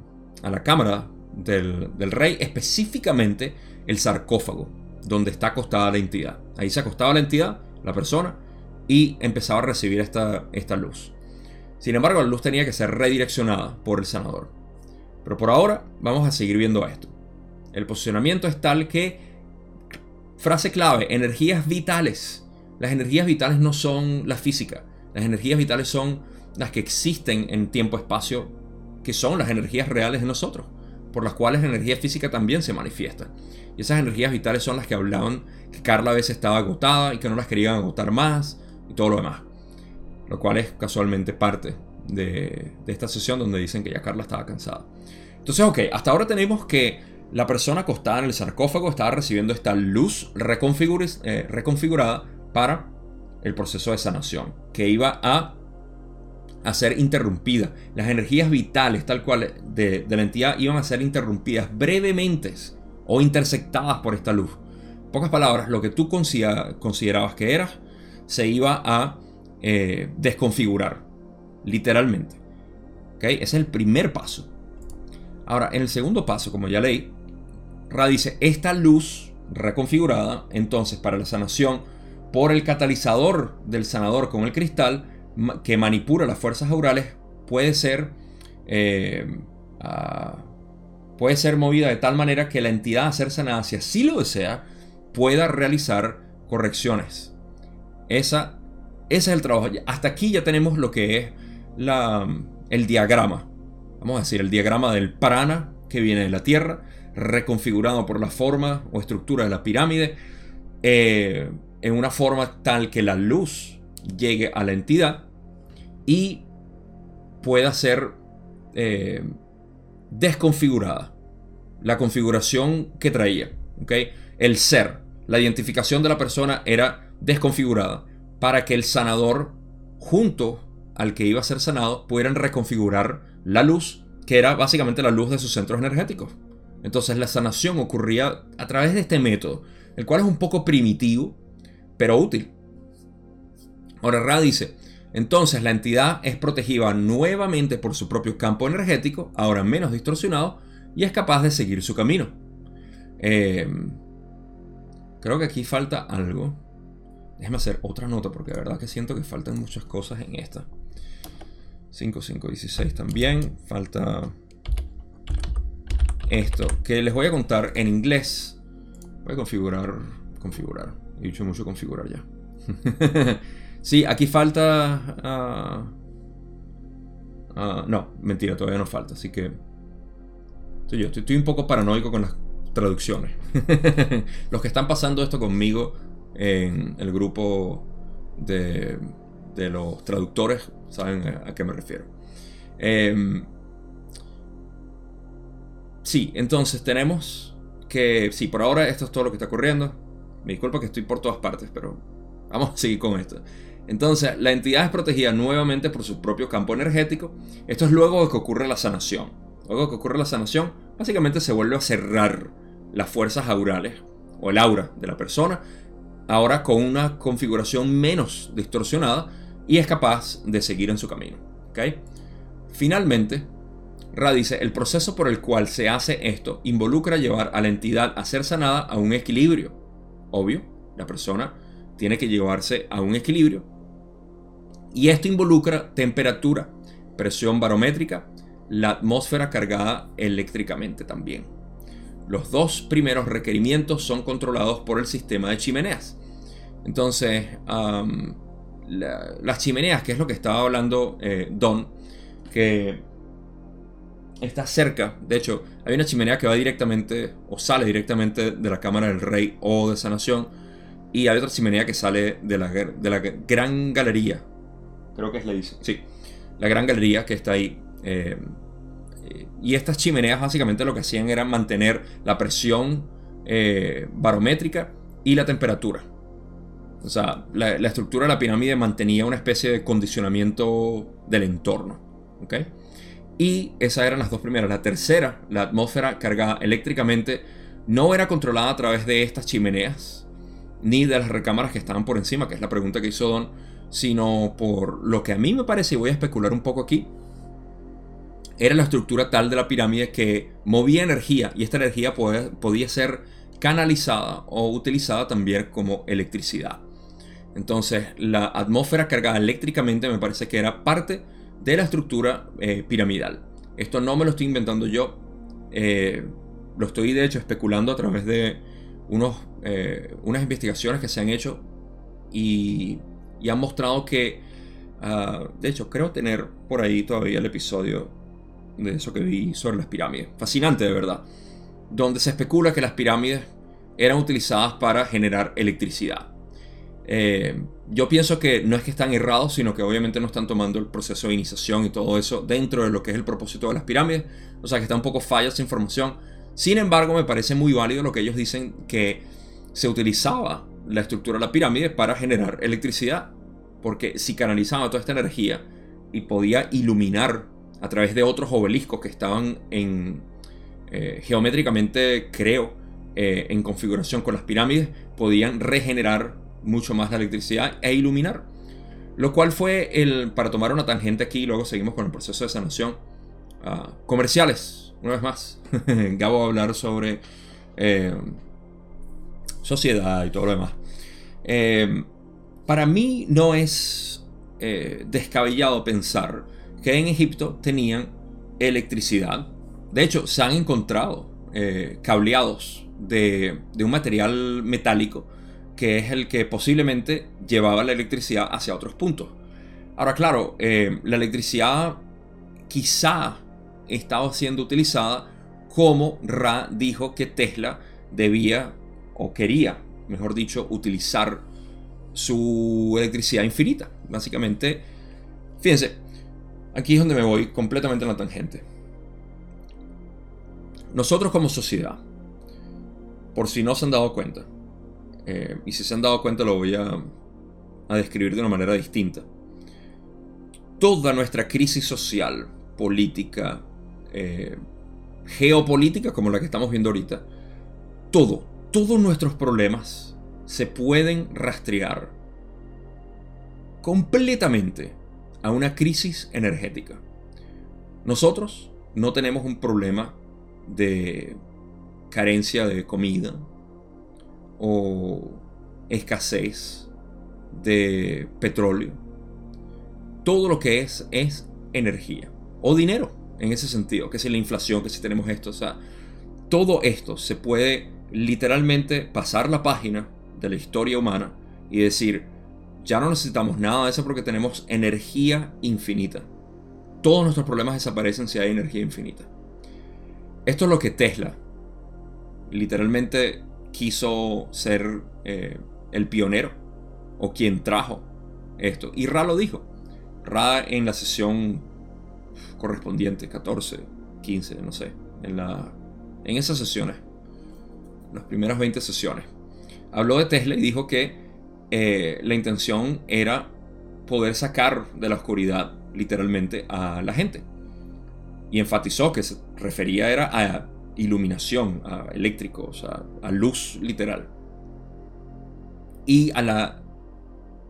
a la cámara del, rey, específicamente el sarcófago, donde está acostada la entidad. Ahí se acostaba la entidad, la persona, y empezaba a recibir esta, esta luz. Sin embargo, la luz tenía que ser redireccionada por el sanador. Pero por ahora vamos a seguir viendo esto. El posicionamiento es tal que, frase clave, energías vitales. Las energías vitales no son la física. Las energías vitales son las que existen en tiempo-espacio, que son las energías reales de nosotros. por las cuales la energía física también se manifiesta. Y esas energías vitales son las que hablaban que Carla a veces estaba agotada y que no las querían agotar más y todo lo demás. Lo cual es casualmente parte de, esta sesión donde dicen que ya Carla estaba cansada. Entonces, ok, hasta ahora tenemos que la persona acostada en el sarcófago estaba recibiendo esta luz eh, reconfigurada para el proceso de sanación, que iba a, a ser interrumpida. Las energías vitales, tal cual, de, la entidad iban a ser interrumpidas brevemente o intersectadas por esta luz. pocas palabras, lo que tú considerabas que eras se iba a eh, desconfigurar, literalmente. ¿Okay? Ese es el primer paso. Ahora, en el segundo paso, como ya leí, Ra dice, esta luz reconfigurada, entonces para la sanación por el catalizador del sanador con el cristal que manipula las fuerzas aurales, puede ser, eh, ah, puede ser movida de tal manera que la entidad a ser sanada, si así lo desea, pueda realizar correcciones. Esa, ese es el trabajo. Hasta aquí ya tenemos lo que es la, el diagrama. Vamos a decir, el diagrama del prana que viene de la Tierra, reconfigurado por la forma o estructura de la pirámide, eh, en una forma tal que la luz llegue a la entidad y pueda ser eh, desconfigurada. La configuración que traía. El ser, la identificación de la persona era desconfigurada para que el sanador, junto al que iba a ser sanado, pudieran reconfigurar la luz, que era básicamente la luz de sus centros energéticos. Entonces la sanación ocurría a través de este método, el cual es un poco primitivo, pero útil. Ahora Ra dice, entonces la entidad es protegida nuevamente por su propio campo energético, ahora menos distorsionado, y es capaz de seguir su camino. Em, creo que aquí falta algo. Déjame hacer otra nota porque de verdad que siento que faltan muchas cosas en esta. 5, 5, 16 también. Falta esto, que les voy a contar en inglés. Voy a configurar, configurar. He dicho mucho configurar ya. [LAUGHS] sí, aquí falta... Ah, ah, no, mentira, todavía no falta, así que... Soy yo, estoy, un poco paranoico con las traducciones. [LAUGHS] Los que están pasando esto conmigo en el grupo de, de los traductores saben a, qué me refiero. Eh, Sí, entonces tenemos que, sí, por ahora esto es todo lo que está ocurriendo. Me disculpa que estoy por todas partes, pero vamos a seguir con esto. Entonces, la entidad es protegida nuevamente por su propio campo energético. Esto es luego de que ocurre la sanación. Luego de que ocurre la sanación, básicamente se vuelve a cerrar las fuerzas aurales o el aura de la persona, ahora con una configuración menos distorsionada y es capaz de seguir en su camino. ¿okay? Finalmente, Ra dice, el proceso por el cual se hace esto involucra llevar a la entidad a ser sanada a un equilibrio. Obvio, la persona tiene que llevarse a un equilibrio. Y esto involucra temperatura, presión barométrica, la atmósfera cargada eléctricamente también. Los dos primeros requerimientos son controlados por el sistema de chimeneas. Entonces, las chimeneas, que es lo que estaba hablando eh, Don, que está cerca. De hecho, hay una chimenea que va directamente o sale directamente de la cámara del rey o de sanación. Y hay otra chimenea que sale de la, de la gran galería. Creo que es la dice. Sí. La gran galería que está ahí. Eh, y estas chimeneas básicamente lo que hacían era mantener la presión eh, barométrica y la temperatura. O sea, la, estructura de la pirámide mantenía una especie de condicionamiento del entorno. ¿ok?, y esas eran las dos primeras. La tercera, la atmósfera cargada eléctricamente, no era controlada a través de estas chimeneas, ni de las recámaras que estaban por encima, que es la pregunta que hizo Don, sino por lo que a mí me parece, y voy a especular un poco aquí, era la estructura tal de la pirámide que movía energía, y esta energía podía ser canalizada o utilizada también como electricidad. Entonces, la atmósfera cargada eléctricamente me parece que era parte de la estructura eh, piramidal. Esto no me lo estoy inventando yo, eh, lo estoy de hecho especulando a través de unos, eh, unas investigaciones que se han hecho y, y han mostrado que, ah, de hecho creo tener por ahí todavía el episodio de eso que vi sobre las pirámides. Fascinante de verdad. Donde se especula que las pirámides eran utilizadas para generar electricidad. Eh, yo pienso que no es que están errados, sino que obviamente no están tomando el proceso de iniciación y todo eso dentro de lo que es el propósito de las pirámides. O sea que está un poco falla esa información. Sin embargo, me parece muy válido lo que ellos dicen que se utilizaba la estructura de la pirámide para generar electricidad. Porque si canalizaba toda esta energía y podía iluminar a través de otros obeliscos que estaban en eh, geométricamente, creo, eh, en configuración con las pirámides, podían regenerar mucho más la electricidad e iluminar. Lo cual fue el, para tomar una tangente aquí, y luego seguimos con el proceso de sanación. Uh, comerciales, una vez más. [LAUGHS] Gabo va a hablar sobre eh, sociedad y todo lo demás. Para mí no es descabellado pensar que en Egipto tenían electricidad. De hecho, se han encontrado cableados de, de un material metálico que es el que posiblemente llevaba la electricidad hacia otros puntos. Ahora, claro, eh, la electricidad quizá estaba siendo utilizada como Ra dijo que Tesla debía o quería, mejor dicho, utilizar su electricidad infinita. Básicamente, fíjense, aquí es donde me voy completamente en la tangente. Nosotros como sociedad, por si no se han dado cuenta, eh, y si se han dado cuenta lo voy a, describir de una manera distinta. Toda nuestra crisis social, política, eh, geopolítica como la que estamos viendo ahorita, todo, todos nuestros problemas se pueden rastrear completamente a una crisis energética. Nosotros no tenemos un problema de carencia de comida, o escasez de petróleo. Todo lo que es es energía o dinero en ese sentido, que si la inflación, que si tenemos esto, o todo esto se puede literalmente pasar la página de la historia humana y decir, ya no necesitamos nada de eso porque tenemos energía infinita. Todos nuestros problemas desaparecen si hay energía infinita. Esto es lo que Tesla literalmente quiso ser eh, el pionero o quien trajo esto. Y Ra lo dijo. Ra en la sesión correspondiente, 14, 15, no sé, en, la, en esas sesiones, las primeras 20 sesiones, habló de Tesla y dijo que eh, la intención era poder sacar de la oscuridad literalmente a la gente. Y enfatizó que se refería era a iluminación, a eléctrico, o sea, a luz literal. Y a la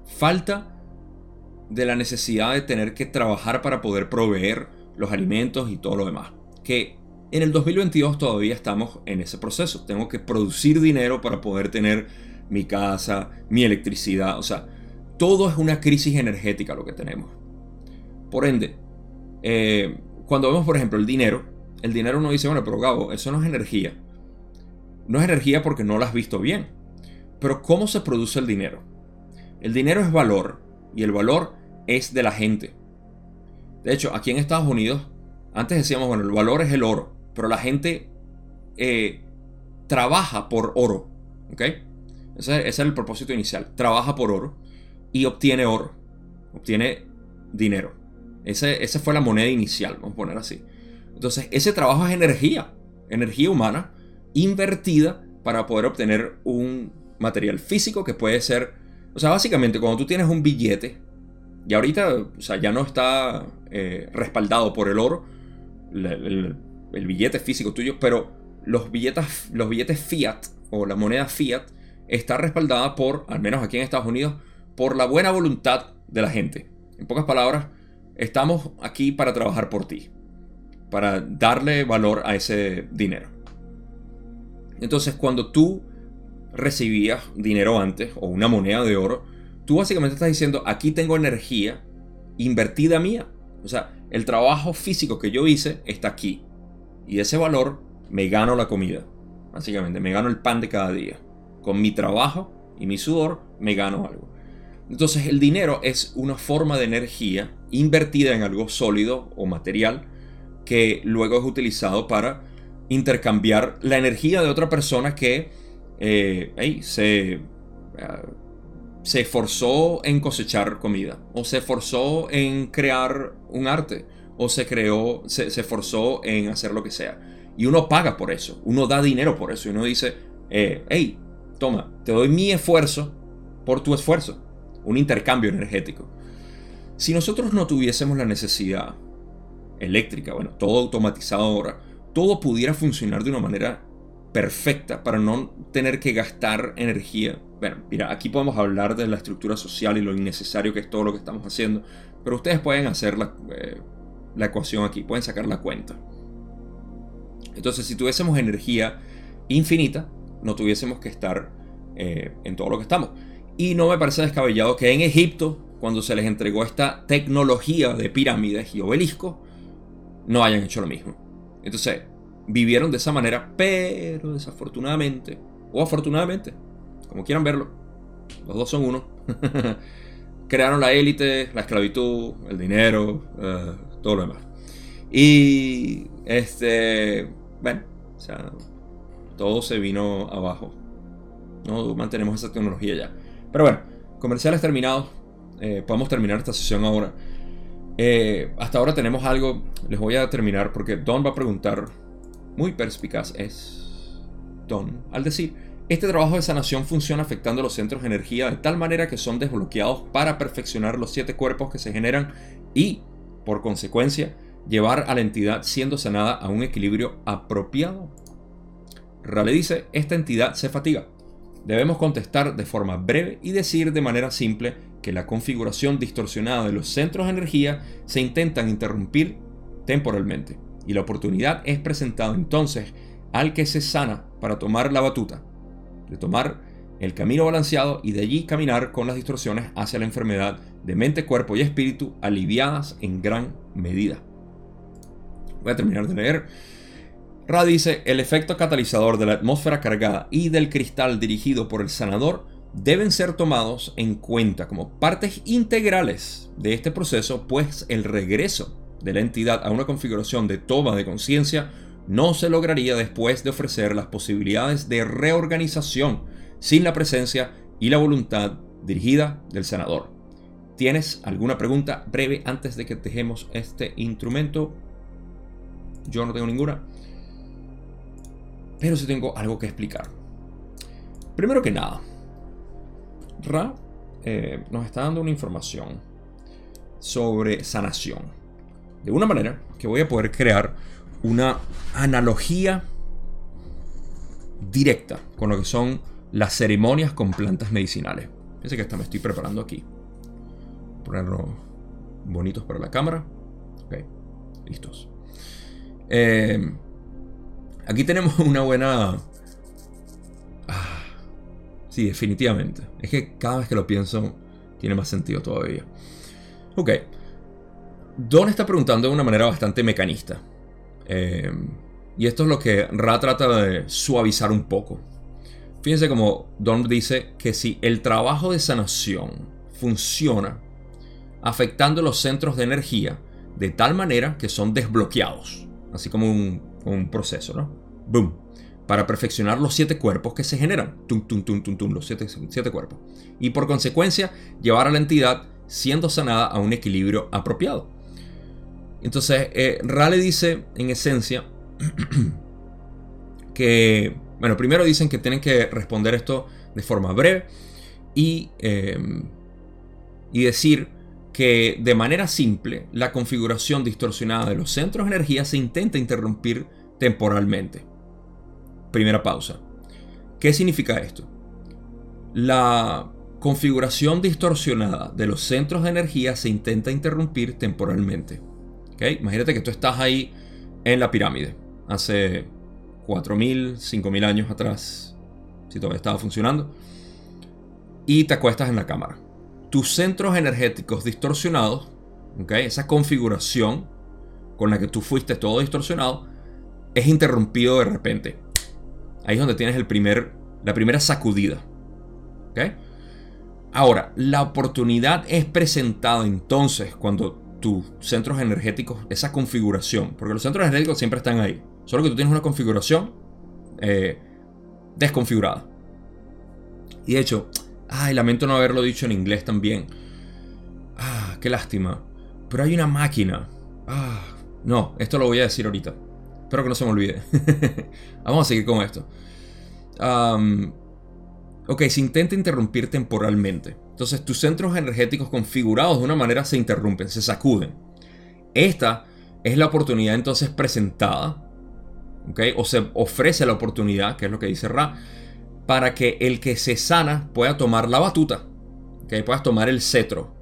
falta de la necesidad de tener que trabajar para poder proveer los alimentos y todo lo demás. Que en el 2022 todavía estamos en ese proceso. Tengo que producir dinero para poder tener mi casa, mi electricidad. O sea, todo es una crisis energética lo que tenemos. Por ende, eh, cuando vemos, por ejemplo, el dinero, el dinero uno dice, bueno, pero Gabo, eso no es energía. No es energía porque no lo has visto bien. Pero ¿cómo se produce el dinero? El dinero es valor y el valor es de la gente. De hecho, aquí en Estados Unidos, antes decíamos, bueno, el valor es el oro, pero la gente eh, trabaja por oro. ¿Ok? Ese, es el propósito inicial. Trabaja por oro y obtiene oro. Obtiene dinero. Ese, esa fue la moneda inicial, vamos a poner así. Entonces, ese trabajo es energía, energía humana invertida para poder obtener un material físico que puede ser, o sea, básicamente cuando tú tienes un billete, y ahorita, o sea, ya no está eh, respaldado por el oro, el, billete físico tuyo, pero los billetes, los billetes fiat o la moneda fiat está respaldada por, al menos aquí en Estados Unidos, por la buena voluntad de la gente. En pocas palabras, estamos aquí para trabajar por ti para darle valor a ese dinero. Entonces, cuando tú recibías dinero antes o una moneda de oro, tú básicamente estás diciendo, aquí tengo energía invertida mía. O sea, el trabajo físico que yo hice está aquí. Y ese valor me gano la comida. Básicamente, me gano el pan de cada día. Con mi trabajo y mi sudor me gano algo. Entonces el dinero es una forma de energía invertida en algo sólido o material que luego es utilizado para intercambiar la energía de otra persona que eh, se, ah, se esforzó en cosechar comida, o se esforzó en crear un arte, o se creó, se, se esforzó en hacer lo que sea. Y uno paga por eso, uno da dinero por eso, y uno dice, eh, hey, toma, te doy mi esfuerzo por tu esfuerzo, un intercambio energético. Si nosotros no tuviésemos la necesidad eléctrica, bueno, todo automatizado ahora, todo pudiera funcionar de una manera perfecta para no tener que gastar energía. Bueno, mira, aquí podemos hablar de la estructura social y lo innecesario que es todo lo que estamos haciendo, pero ustedes pueden hacer la, eh, la ecuación aquí, pueden sacar la cuenta. Entonces, si tuviésemos energía infinita, no tuviésemos que estar eh, en todo lo que estamos. Y no me parece descabellado que en Egipto, cuando se les entregó esta tecnología de pirámides y obeliscos, no hayan hecho lo mismo. Entonces, vivieron de esa manera, pero desafortunadamente, o afortunadamente, como quieran verlo, los dos son uno, [LAUGHS] crearon la élite, la esclavitud, el dinero, eh, todo lo demás. Y, este, bueno, o sea, todo se vino abajo. No mantenemos esa tecnología ya. Pero bueno, comerciales terminados. Eh, podemos terminar esta sesión ahora. Eh, hasta ahora tenemos algo. Les voy a terminar porque Don va a preguntar. Muy perspicaz es Don. Al decir, este trabajo de sanación funciona afectando los centros de energía de tal manera que son desbloqueados para perfeccionar los siete cuerpos que se generan y, por consecuencia, llevar a la entidad siendo sanada a un equilibrio apropiado. Rale dice, esta entidad se fatiga. Debemos contestar de forma breve y decir de manera simple que la configuración distorsionada de los centros de energía se intentan interrumpir temporalmente y la oportunidad es presentada entonces al que se sana para tomar la batuta, de tomar el camino balanceado y de allí caminar con las distorsiones hacia la enfermedad de mente, cuerpo y espíritu aliviadas en gran medida. Voy a terminar de leer. Ra dice, el efecto catalizador de la atmósfera cargada y del cristal dirigido por el sanador deben ser tomados en cuenta como partes integrales de este proceso, pues el regreso de la entidad a una configuración de toma de conciencia no se lograría después de ofrecer las posibilidades de reorganización sin la presencia y la voluntad dirigida del sanador. ¿Tienes alguna pregunta breve antes de que dejemos este instrumento? Yo no tengo ninguna pero sí tengo algo que explicar. Primero que nada, Ra eh, nos está dando una información sobre sanación. De una manera que voy a poder crear una analogía directa con lo que son las ceremonias con plantas medicinales. Fíjense que hasta me estoy preparando aquí. Ponerlo bonitos para la cámara. Ok, listos. Eh, Aquí tenemos una buena... Ah, sí, definitivamente. Es que cada vez que lo pienso tiene más sentido todavía. Ok. Don está preguntando de una manera bastante mecanista. Eh, y esto es lo que Ra trata de suavizar un poco. Fíjense como Don dice que si el trabajo de sanación funciona afectando los centros de energía de tal manera que son desbloqueados, así como un un proceso, ¿no? Boom. Para perfeccionar los siete cuerpos que se generan. Tum, tum, tum, tum, tum, los siete, siete cuerpos. Y por consecuencia, llevar a la entidad siendo sanada a un equilibrio apropiado. Entonces, eh, dice, en esencia, [CLEARS THROAT] que, bueno, primero dicen que tienen que responder esto de forma breve y, eh, y decir que de manera simple la configuración distorsionada de los centros de energía se intenta interrumpir temporalmente. Primera pausa. ¿Qué significa esto? La configuración distorsionada de los centros de energía se intenta interrumpir temporalmente. Imagínate que tú estás ahí en la pirámide hace 4.000, 5.000 años atrás, si todavía estaba funcionando, y te acuestas en la cámara tus centros energéticos distorsionados, esa configuración con la que tú fuiste todo distorsionado, es interrumpido de repente. Ahí es donde tienes el primer, la primera sacudida. Ahora, la oportunidad es presentada entonces cuando tus centros energéticos, esa configuración, porque los centros energéticos siempre están ahí, solo que tú tienes una configuración eh, desconfigurada. Y de hecho, ay, lamento no haberlo dicho en inglés también. Ah, qué lástima. Pero hay una máquina. Ah, no, esto lo voy a decir ahorita. Espero que no se me olvide. [LAUGHS] Vamos a seguir con esto. ok, se intenta interrumpir temporalmente. Entonces tus centros energéticos configurados de una manera se interrumpen, se sacuden. Esta es la oportunidad entonces presentada. Okay, o se ofrece la oportunidad, que es lo que dice Ra, para que el que se sana pueda tomar la batuta. Que puedas tomar el cetro.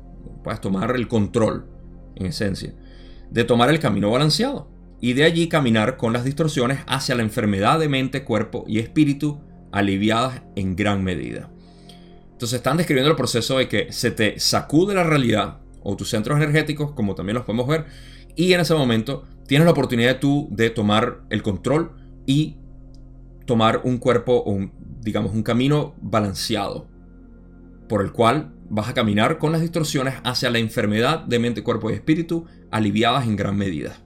Puedas tomar el control, en esencia. De tomar el camino balanceado y de allí caminar con las distorsiones hacia la enfermedad de mente, cuerpo y espíritu aliviadas en gran medida. Entonces están describiendo el proceso de que se te sacude la realidad o tus centros energéticos, como también los podemos ver, y en ese momento tienes la oportunidad tú de tomar el control y tomar un cuerpo, un, digamos, un camino balanceado, por el cual vas a caminar con las distorsiones hacia la enfermedad de mente, cuerpo y espíritu aliviadas en gran medida.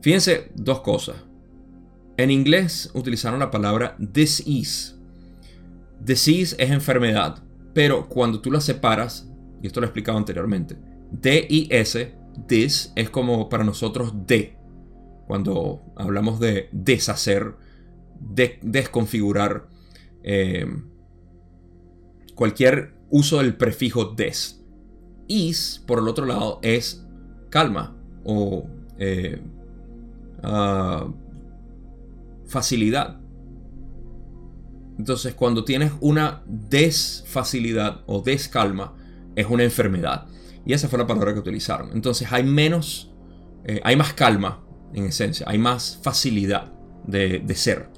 Fíjense dos cosas. En inglés utilizaron la palabra disease. Disease es enfermedad, pero cuando tú la separas, y esto lo he explicado anteriormente, D-I-S, dis es como para nosotros de. Cuando hablamos de deshacer, de desconfigurar eh, cualquier uso del prefijo des. Is, por el otro lado, es calma o eh, Ah, facilidad. Entonces, cuando tienes una desfacilidad o descalma, es una enfermedad. Y esa fue la palabra que utilizaron. Entonces, hay menos, eh, hay más calma, en esencia, hay más facilidad de, de ser.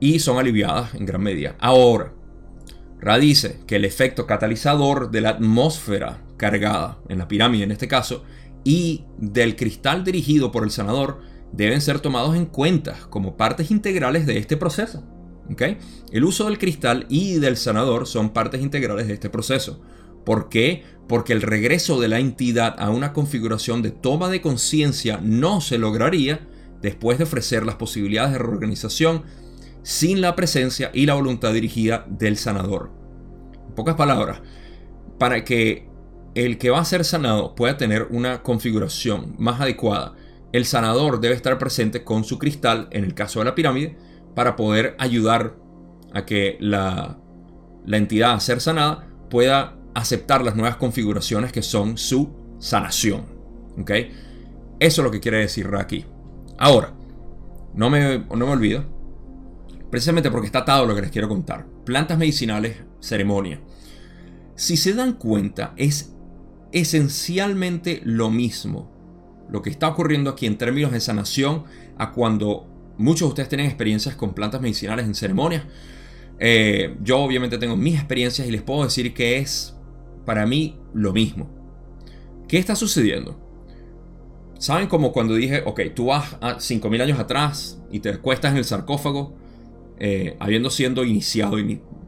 Y son aliviadas en gran medida. Ahora, Ra dice que el efecto catalizador de la atmósfera cargada, en la pirámide en este caso, y del cristal dirigido por el sanador, deben ser tomados en cuenta como partes integrales de este proceso. El uso del cristal y del sanador son partes integrales de este proceso. ¿Por qué? Porque el regreso de la entidad a una configuración de toma de conciencia no se lograría después de ofrecer las posibilidades de reorganización sin la presencia y la voluntad dirigida del sanador. En pocas palabras, para que el que va a ser sanado pueda tener una configuración más adecuada el sanador debe estar presente con su cristal, en el caso de la pirámide, para poder ayudar a que la, entidad a ser sanada pueda aceptar las nuevas configuraciones que son su sanación. Eso es lo que quiere decir aquí. Ahora, no me, no me olvido, precisamente porque está atado lo que les quiero contar. Plantas medicinales, ceremonia. Si se dan cuenta, es esencialmente lo mismo lo que está ocurriendo aquí en términos de sanación a cuando muchos de ustedes tienen experiencias con plantas medicinales en ceremonias. Eh, yo obviamente tengo mis experiencias y les puedo decir que es para mí lo mismo. ¿Qué está sucediendo? ¿Saben como cuando dije, ok, tú vas a 5.000 años atrás y te acuestas en el sarcófago, eh, habiendo sido iniciado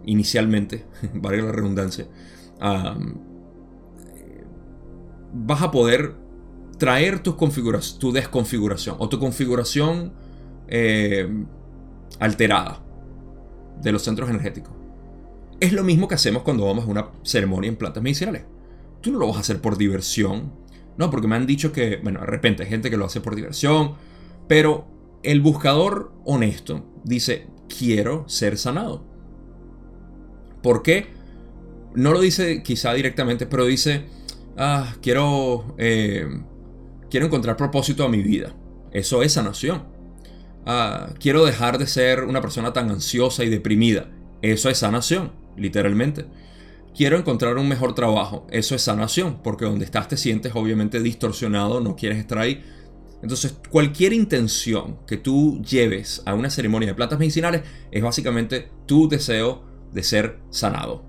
inicialmente, [LAUGHS] valga la redundancia, vas a poder traer tu desconfiguración o tu configuración eh, alterada de los centros energéticos. Es lo mismo que hacemos cuando vamos a una ceremonia en plantas medicinales. Tú no lo vas a hacer por diversión. No, porque me han dicho que, bueno, de repente hay gente que lo hace por diversión, pero el buscador honesto dice, quiero ser sanado. ¿Por qué? No lo dice quizá directamente, pero dice, ah, quiero eh, Quiero encontrar propósito a mi vida. Eso es sanación. Ah, quiero dejar de ser una persona tan ansiosa y deprimida. Eso es sanación, literalmente. Quiero encontrar un mejor trabajo. Eso es sanación, porque donde estás te sientes obviamente distorsionado, no quieres estar ahí. Entonces, cualquier intención que tú lleves a una ceremonia de plantas medicinales es básicamente tu deseo de ser sanado.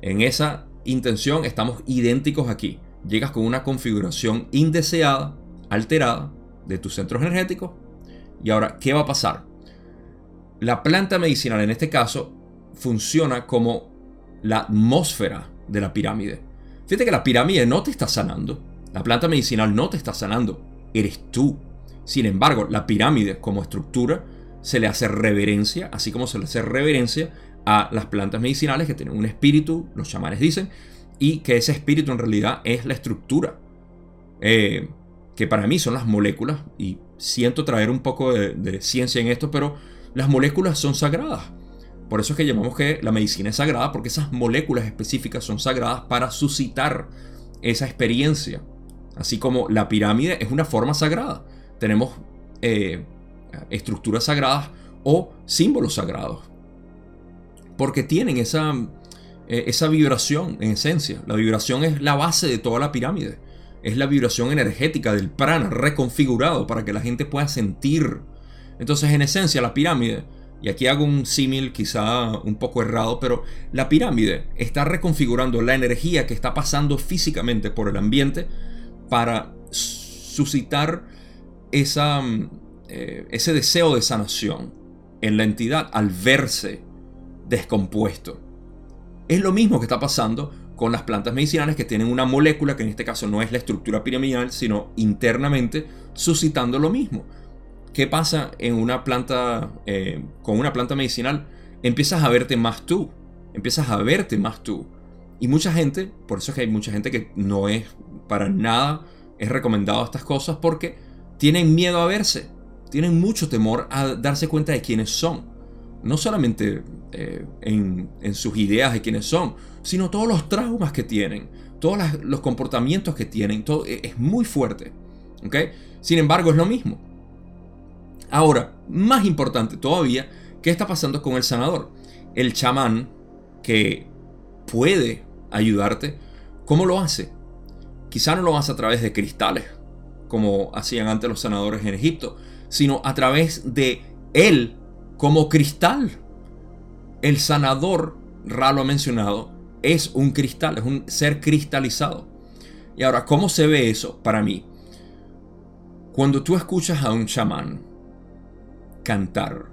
En esa intención estamos idénticos aquí llegas con una configuración indeseada, alterada de tus centros energéticos. Y ahora, ¿qué va a pasar? La planta medicinal en este caso funciona como la atmósfera de la pirámide. Fíjate que la pirámide no te está sanando. La planta medicinal no te está sanando, eres tú. Sin embargo, la pirámide como estructura se le hace reverencia, así como se le hace reverencia a las plantas medicinales que tienen un espíritu, los chamanes dicen, y que ese espíritu en realidad es la estructura. Eh, que para mí son las moléculas, y siento traer un poco de, de, ciencia en esto, pero las moléculas son sagradas. Por eso es que llamamos que la medicina es sagrada, porque esas moléculas específicas son sagradas para suscitar esa experiencia. Así como la pirámide es una forma sagrada. Tenemos eh, estructuras sagradas o símbolos sagrados. Porque tienen esa, eh, esa vibración en esencia. La vibración es la base de toda la pirámide. Es la vibración energética del prana reconfigurado para que la gente pueda sentir. Entonces, en esencia, la pirámide, y aquí hago un símil quizá un poco errado, pero la pirámide está reconfigurando la energía que está pasando físicamente por el ambiente para suscitar esa, eh, ese deseo de sanación en la entidad al verse descompuesto. Es lo mismo que está pasando con las plantas medicinales que tienen una molécula que en este caso no es la estructura piramidal, sino internamente suscitando lo mismo. ¿Qué pasa en una planta, eh, con una planta medicinal? Empiezas a verte más tú, empiezas a verte más tú. Y mucha gente, por eso es que hay mucha gente que no es para nada, es recomendado estas cosas porque tienen miedo a verse, tienen mucho temor a darse cuenta de quiénes son. No solamente eh, en, sus ideas de quiénes son, sino todos los traumas que tienen, todos los comportamientos que tienen, todo, e, es muy fuerte. ¿okay? Sin embargo, es lo mismo. Ahora, más importante todavía, ¿qué está pasando con el sanador? El chamán que puede ayudarte, ¿cómo lo hace? Quizá no lo hace a través de cristales, como hacían antes los sanadores en Egipto, sino a través de él como cristal. El sanador, Ra lo ha mencionado, es un cristal, es un ser cristalizado. Y ahora, ¿cómo se ve eso para mí? Cuando tú escuchas a un chamán cantar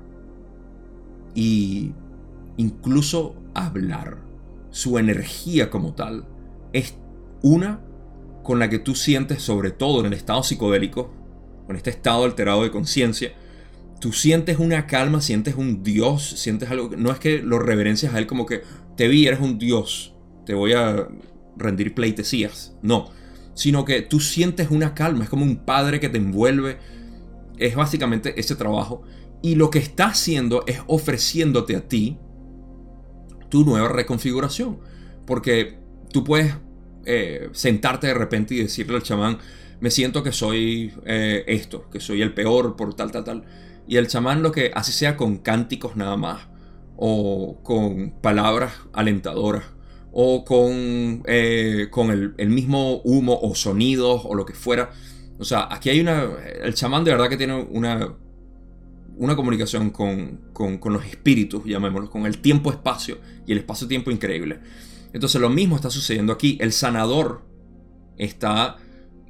y incluso hablar, su energía como tal es una con la que tú sientes, sobre todo en el estado psicodélico, con este estado alterado de conciencia, tú sientes una calma, sientes un Dios, sientes algo. No es que lo reverencias a Él como que te vi, eres un Dios, te voy a rendir pleitesías. No, sino que tú sientes una calma, es como un padre que te envuelve. Es básicamente ese trabajo. Y lo que está haciendo es ofreciéndote a ti tu nueva reconfiguración. Porque tú puedes eh, sentarte de repente y decirle al chamán, me siento que soy eh, esto, que soy el peor por tal, tal, tal. Y el chamán lo que así sea con cánticos nada más, o con palabras alentadoras, o con, eh, con el, mismo humo o sonidos o lo que fuera. O sea, aquí hay una... El chamán de verdad que tiene una, una comunicación con, con, con los espíritus, llamémoslo, con el tiempo-espacio y el espacio-tiempo increíble. Entonces lo mismo está sucediendo aquí. El sanador está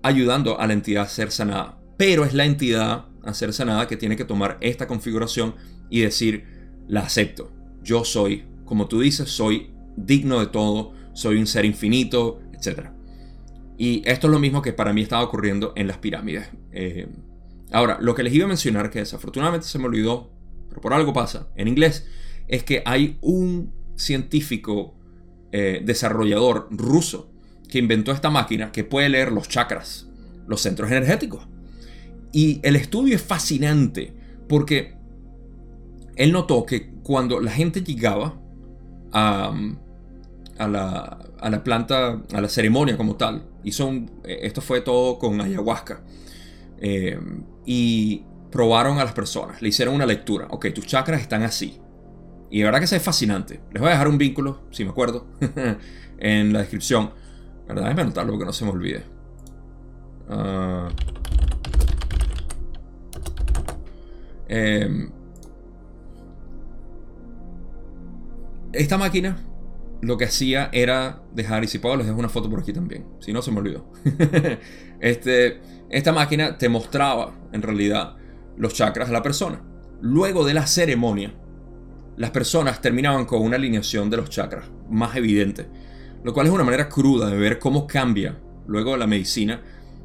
ayudando a la entidad a ser sanada. Pero es la entidad a ser sanada que tiene que tomar esta configuración y decir, la acepto. Yo soy, como tú dices, soy digno de todo, soy un ser infinito, etc. Y esto es lo mismo que para mí estaba ocurriendo en las pirámides. Eh, ahora, lo que les iba a mencionar, que desafortunadamente se me olvidó, pero por algo pasa, en inglés, es que hay un científico eh, desarrollador ruso que inventó esta máquina que puede leer los chakras, los centros energéticos. Y el estudio es fascinante porque él notó que cuando la gente llegaba a, a, la, planta, a la ceremonia como tal, hizo eh, esto fue todo con ayahuasca, eh, y probaron a las personas, le hicieron una lectura, ok, tus chakras están así, y de verdad que es fascinante. Les voy a dejar un vínculo, si me acuerdo, [LAUGHS] en la descripción. ¿Verdad? Déjame anotarlo porque no se me olvide. Ah. Em, esta máquina lo que hacía era dejar, y si puedo les dejo una foto por aquí también, si no se me olvidó. [LAUGHS] este, esta máquina te mostraba en realidad los chakras de la persona. Luego de la ceremonia, las personas terminaban con una alineación de los chakras más evidente, lo cual es una manera cruda de ver cómo cambia luego la medicina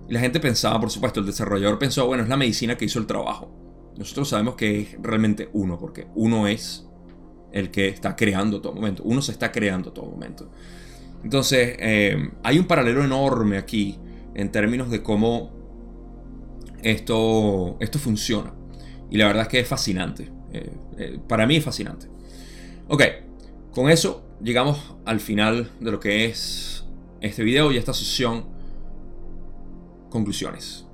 Y la gente pensaba, por supuesto, el desarrollador pensó, bueno, es la medicina que hizo el trabajo. Nosotros sabemos que es realmente uno, porque uno es el que está creando todo momento. Uno se está creando todo momento. Entonces, eh, hay un paralelo enorme aquí en términos de cómo esto, esto funciona. Y la verdad es que es fascinante. Eh, eh, para mí es fascinante. Ok, con eso llegamos al final de lo que es este video y esta sesión. Conclusiones.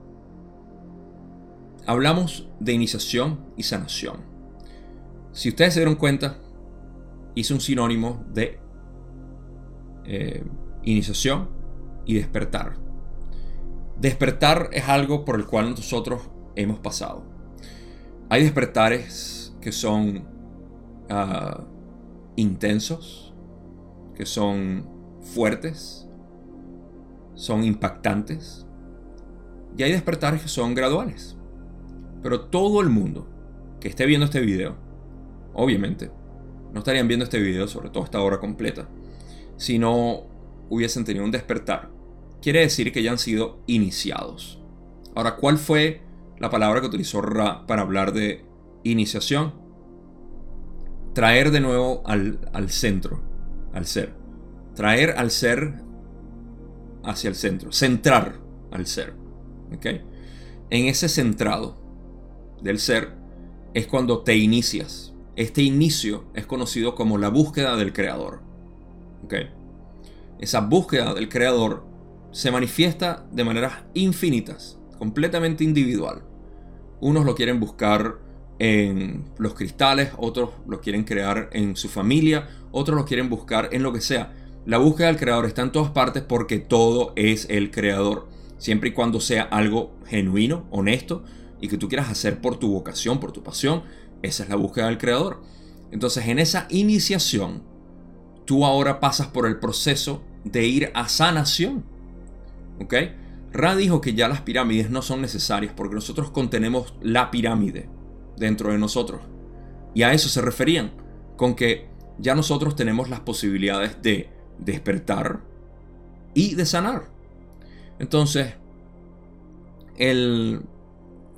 Hablamos de iniciación y sanación. Si ustedes se dieron cuenta, hice un sinónimo de eh, iniciación y despertar. Despertar es algo por el cual nosotros hemos pasado. Hay despertares que son ah, intensos, que son fuertes, son impactantes. Y hay despertares que son graduales. Pero todo el mundo que esté viendo este video, obviamente, no estarían viendo este video, sobre todo esta hora completa, si no hubiesen tenido un despertar. Quiere decir que ya han sido iniciados. Ahora, ¿cuál fue la palabra que utilizó Ra para hablar de iniciación? Traer de nuevo al, al centro, al ser. Traer al ser hacia el centro. Centrar al ser. En ese centrado del ser es cuando te inicias. Este inicio es conocido como la búsqueda del creador. Esa búsqueda del creador se manifiesta de maneras infinitas, completamente individual. Unos lo quieren buscar en los cristales, otros lo quieren crear en su familia, otros lo quieren buscar en lo que sea. La búsqueda del creador está en todas partes porque todo es el creador. Siempre y cuando sea algo genuino, honesto y que tú quieras hacer por tu vocación, por tu pasión, esa es la búsqueda del creador. Entonces en esa iniciación tú ahora pasas por el proceso de ir a sanación. ¿Ok? Ra dijo que ya las pirámides no son necesarias porque nosotros contenemos la pirámide dentro de nosotros. Y a eso se referían, con que ya nosotros tenemos las posibilidades de despertar y de sanar. Entonces, el,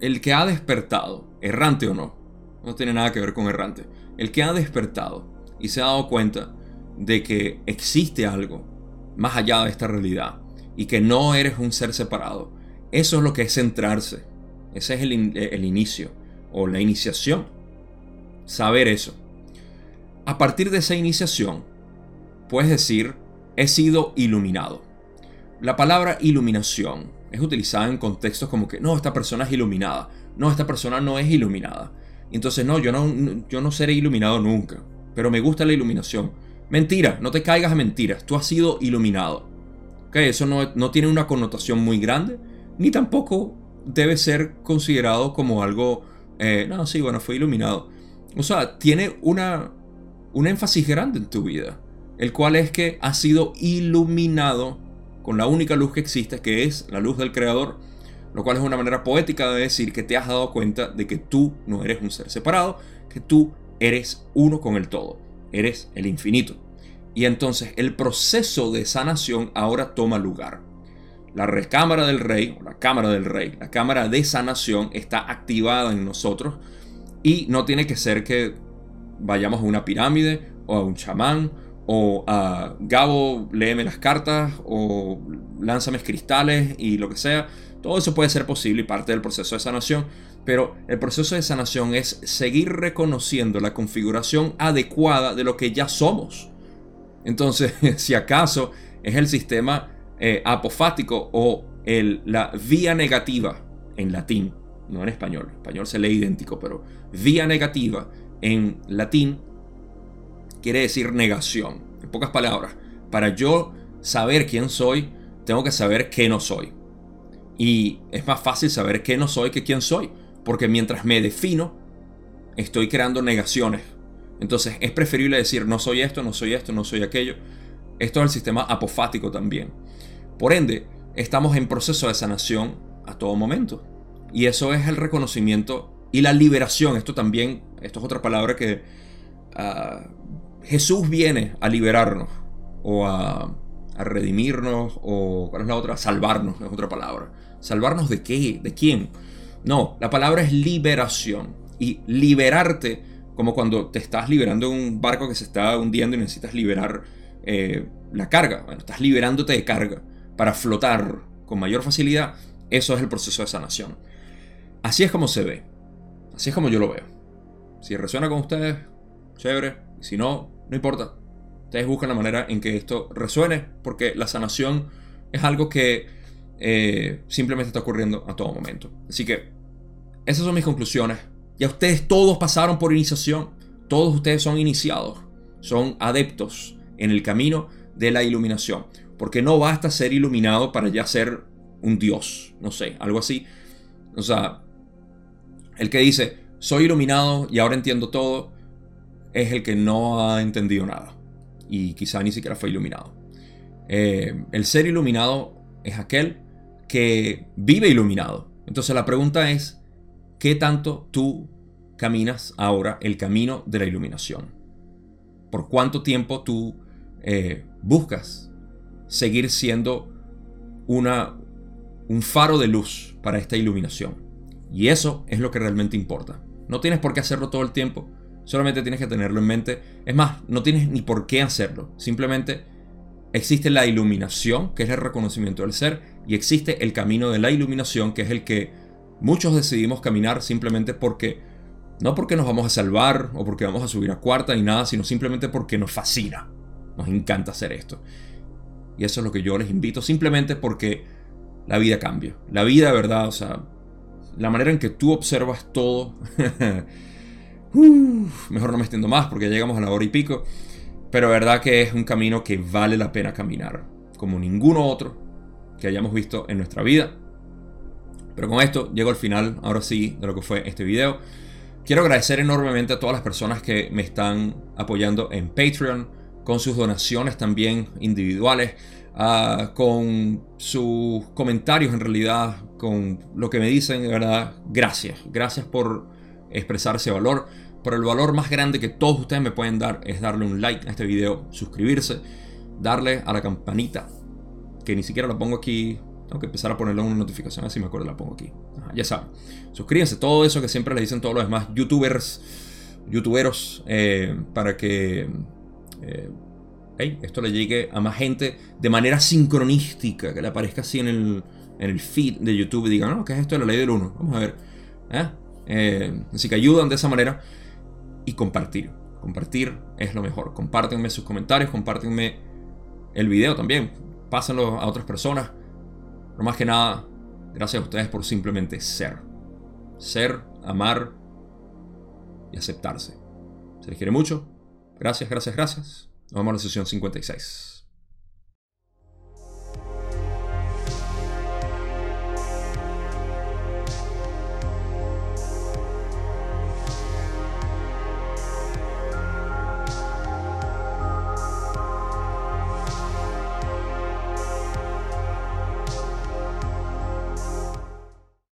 el que ha despertado, errante o no, no tiene nada que ver con errante, el que ha despertado y se ha dado cuenta de que existe algo más allá de esta realidad y que no eres un ser separado. Eso es lo que es centrarse. Ese es el, el inicio o la iniciación. Saber eso. A partir de esa iniciación, puedes decir, he sido iluminado. La palabra iluminación es utilizada en contextos como que, no, esta persona es iluminada. No, esta persona no es iluminada. Entonces, no, yo no, yo no seré iluminado nunca. Pero me gusta la iluminación. Mentira, no te caigas a mentiras, tú has sido iluminado. Okay, eso no, no tiene una connotación muy grande, ni tampoco debe ser considerado como algo, eh, no, sí, bueno, fue iluminado. O sea, tiene una, un énfasis grande en tu vida, el cual es que has sido iluminado con la única luz que existe, que es la luz del Creador, lo cual es una manera poética de decir que te has dado cuenta de que tú no eres un ser separado, que tú eres uno con el todo eres el infinito. Y entonces el proceso de sanación ahora toma lugar. La recámara del rey, o la cámara del rey, la cámara de sanación está activada en nosotros y no tiene que ser que vayamos a una pirámide o a un chamán o a Gabo, léeme las cartas o lánzame cristales y lo que sea. Todo eso puede ser posible y parte del proceso de sanación, pero el proceso de sanación es seguir reconociendo la configuración adecuada de lo que ya somos. Entonces, [LAUGHS] si acaso es el sistema eh, apofático o la vía negativa en latín, no en español, en español se lee idéntico, pero vía negativa en latín quiere decir negación. En pocas palabras, para yo saber quién soy, tengo que saber qué no soy. Y es más fácil saber qué no soy que quién soy. Porque mientras me defino, estoy creando negaciones. Entonces es preferible decir no soy esto, no soy esto, no soy aquello. Esto es el sistema apofático también. Por ende, estamos en proceso de sanación a todo momento. Y eso es el reconocimiento y la liberación. Esto también, esto es otra palabra que ah, Jesús viene a liberarnos o a, a, redimirnos o, ¿cuál es la otra? Salvarnos, es otra palabra. ¿Salvarnos de qué? ¿De quién? No, la palabra es liberación. Y liberarte, como cuando te estás liberando de un barco que se está hundiendo y necesitas liberar eh, la carga. Bueno, estás liberándote de carga para flotar con mayor facilidad. Eso es el proceso de sanación. Así es como se ve. Así es como yo lo veo. Si resuena con ustedes, chévere. Si no, no importa. Ustedes buscan la manera en que esto resuene, porque la sanación es algo que eh, simplemente está ocurriendo a todo momento. Así que esas son mis conclusiones. Ya ustedes todos pasaron por iniciación. Todos ustedes son iniciados. Son adeptos en el camino de la iluminación. Porque no basta ser iluminado para ya ser un dios. No sé, algo así. O sea, el que dice, soy iluminado y ahora entiendo todo, es el que no ha entendido nada. Y quizá ni siquiera fue iluminado. Eh, el ser iluminado es aquel que vive iluminado. Entonces la pregunta es, ¿qué tanto tú caminas ahora el camino de la iluminación? ¿Por cuánto tiempo tú eh, buscas seguir siendo una, un faro de luz para esta iluminación? Y eso es lo que realmente importa. No tienes por qué hacerlo todo el tiempo, solamente tienes que tenerlo en mente. Es más, no tienes ni por qué hacerlo. Simplemente existe la iluminación, que es el reconocimiento del ser, y existe el camino de la iluminación, que es el que muchos decidimos caminar simplemente porque, no porque nos vamos a salvar o porque vamos a subir a cuarta ni nada, sino simplemente porque nos fascina. Nos encanta hacer esto. Y eso es lo que yo les invito, simplemente porque la vida cambia. La vida, verdad, o sea, la manera en que tú observas todo. [LAUGHS] mejor no me extiendo más porque ya llegamos a la hora y pico. Pero verdad que es un camino que vale la pena caminar, como ninguno otro que hayamos visto en nuestra vida. Pero con esto llego al final, ahora sí, de lo que fue este video. Quiero agradecer enormemente a todas las personas que me están apoyando en Patreon, con sus donaciones también individuales. Ah, con sus comentarios en realidad, con lo que me dicen, de verdad, gracias. Gracias por expresar ese valor. Pero el valor más grande que todos ustedes me pueden dar es darle un like a este video, suscribirse, darle a la campanita, que ni siquiera la pongo aquí. Tengo que empezar a ponerle una notificación, así me acuerdo, la pongo aquí. ya saben. Suscríbanse, todo eso que siempre les dicen todos los demás youtubers, youtuberos, eh, para que... Eh, esto le llegue a más gente de manera sincronística, que le aparezca así en el, en el feed de YouTube y digan, no, ¿qué es esto de la ley del 1? Vamos a ver. ¿eh? Eh, así que ayudan de esa manera y compartir. Compartir es lo mejor. Compártenme sus comentarios, compártenme el video también. Pásenlo a otras personas. Pero más que nada, gracias a ustedes por simplemente ser. Ser, amar y aceptarse. Se les quiere mucho. Gracias, gracias, gracias. Nos vemos en la sesión 56.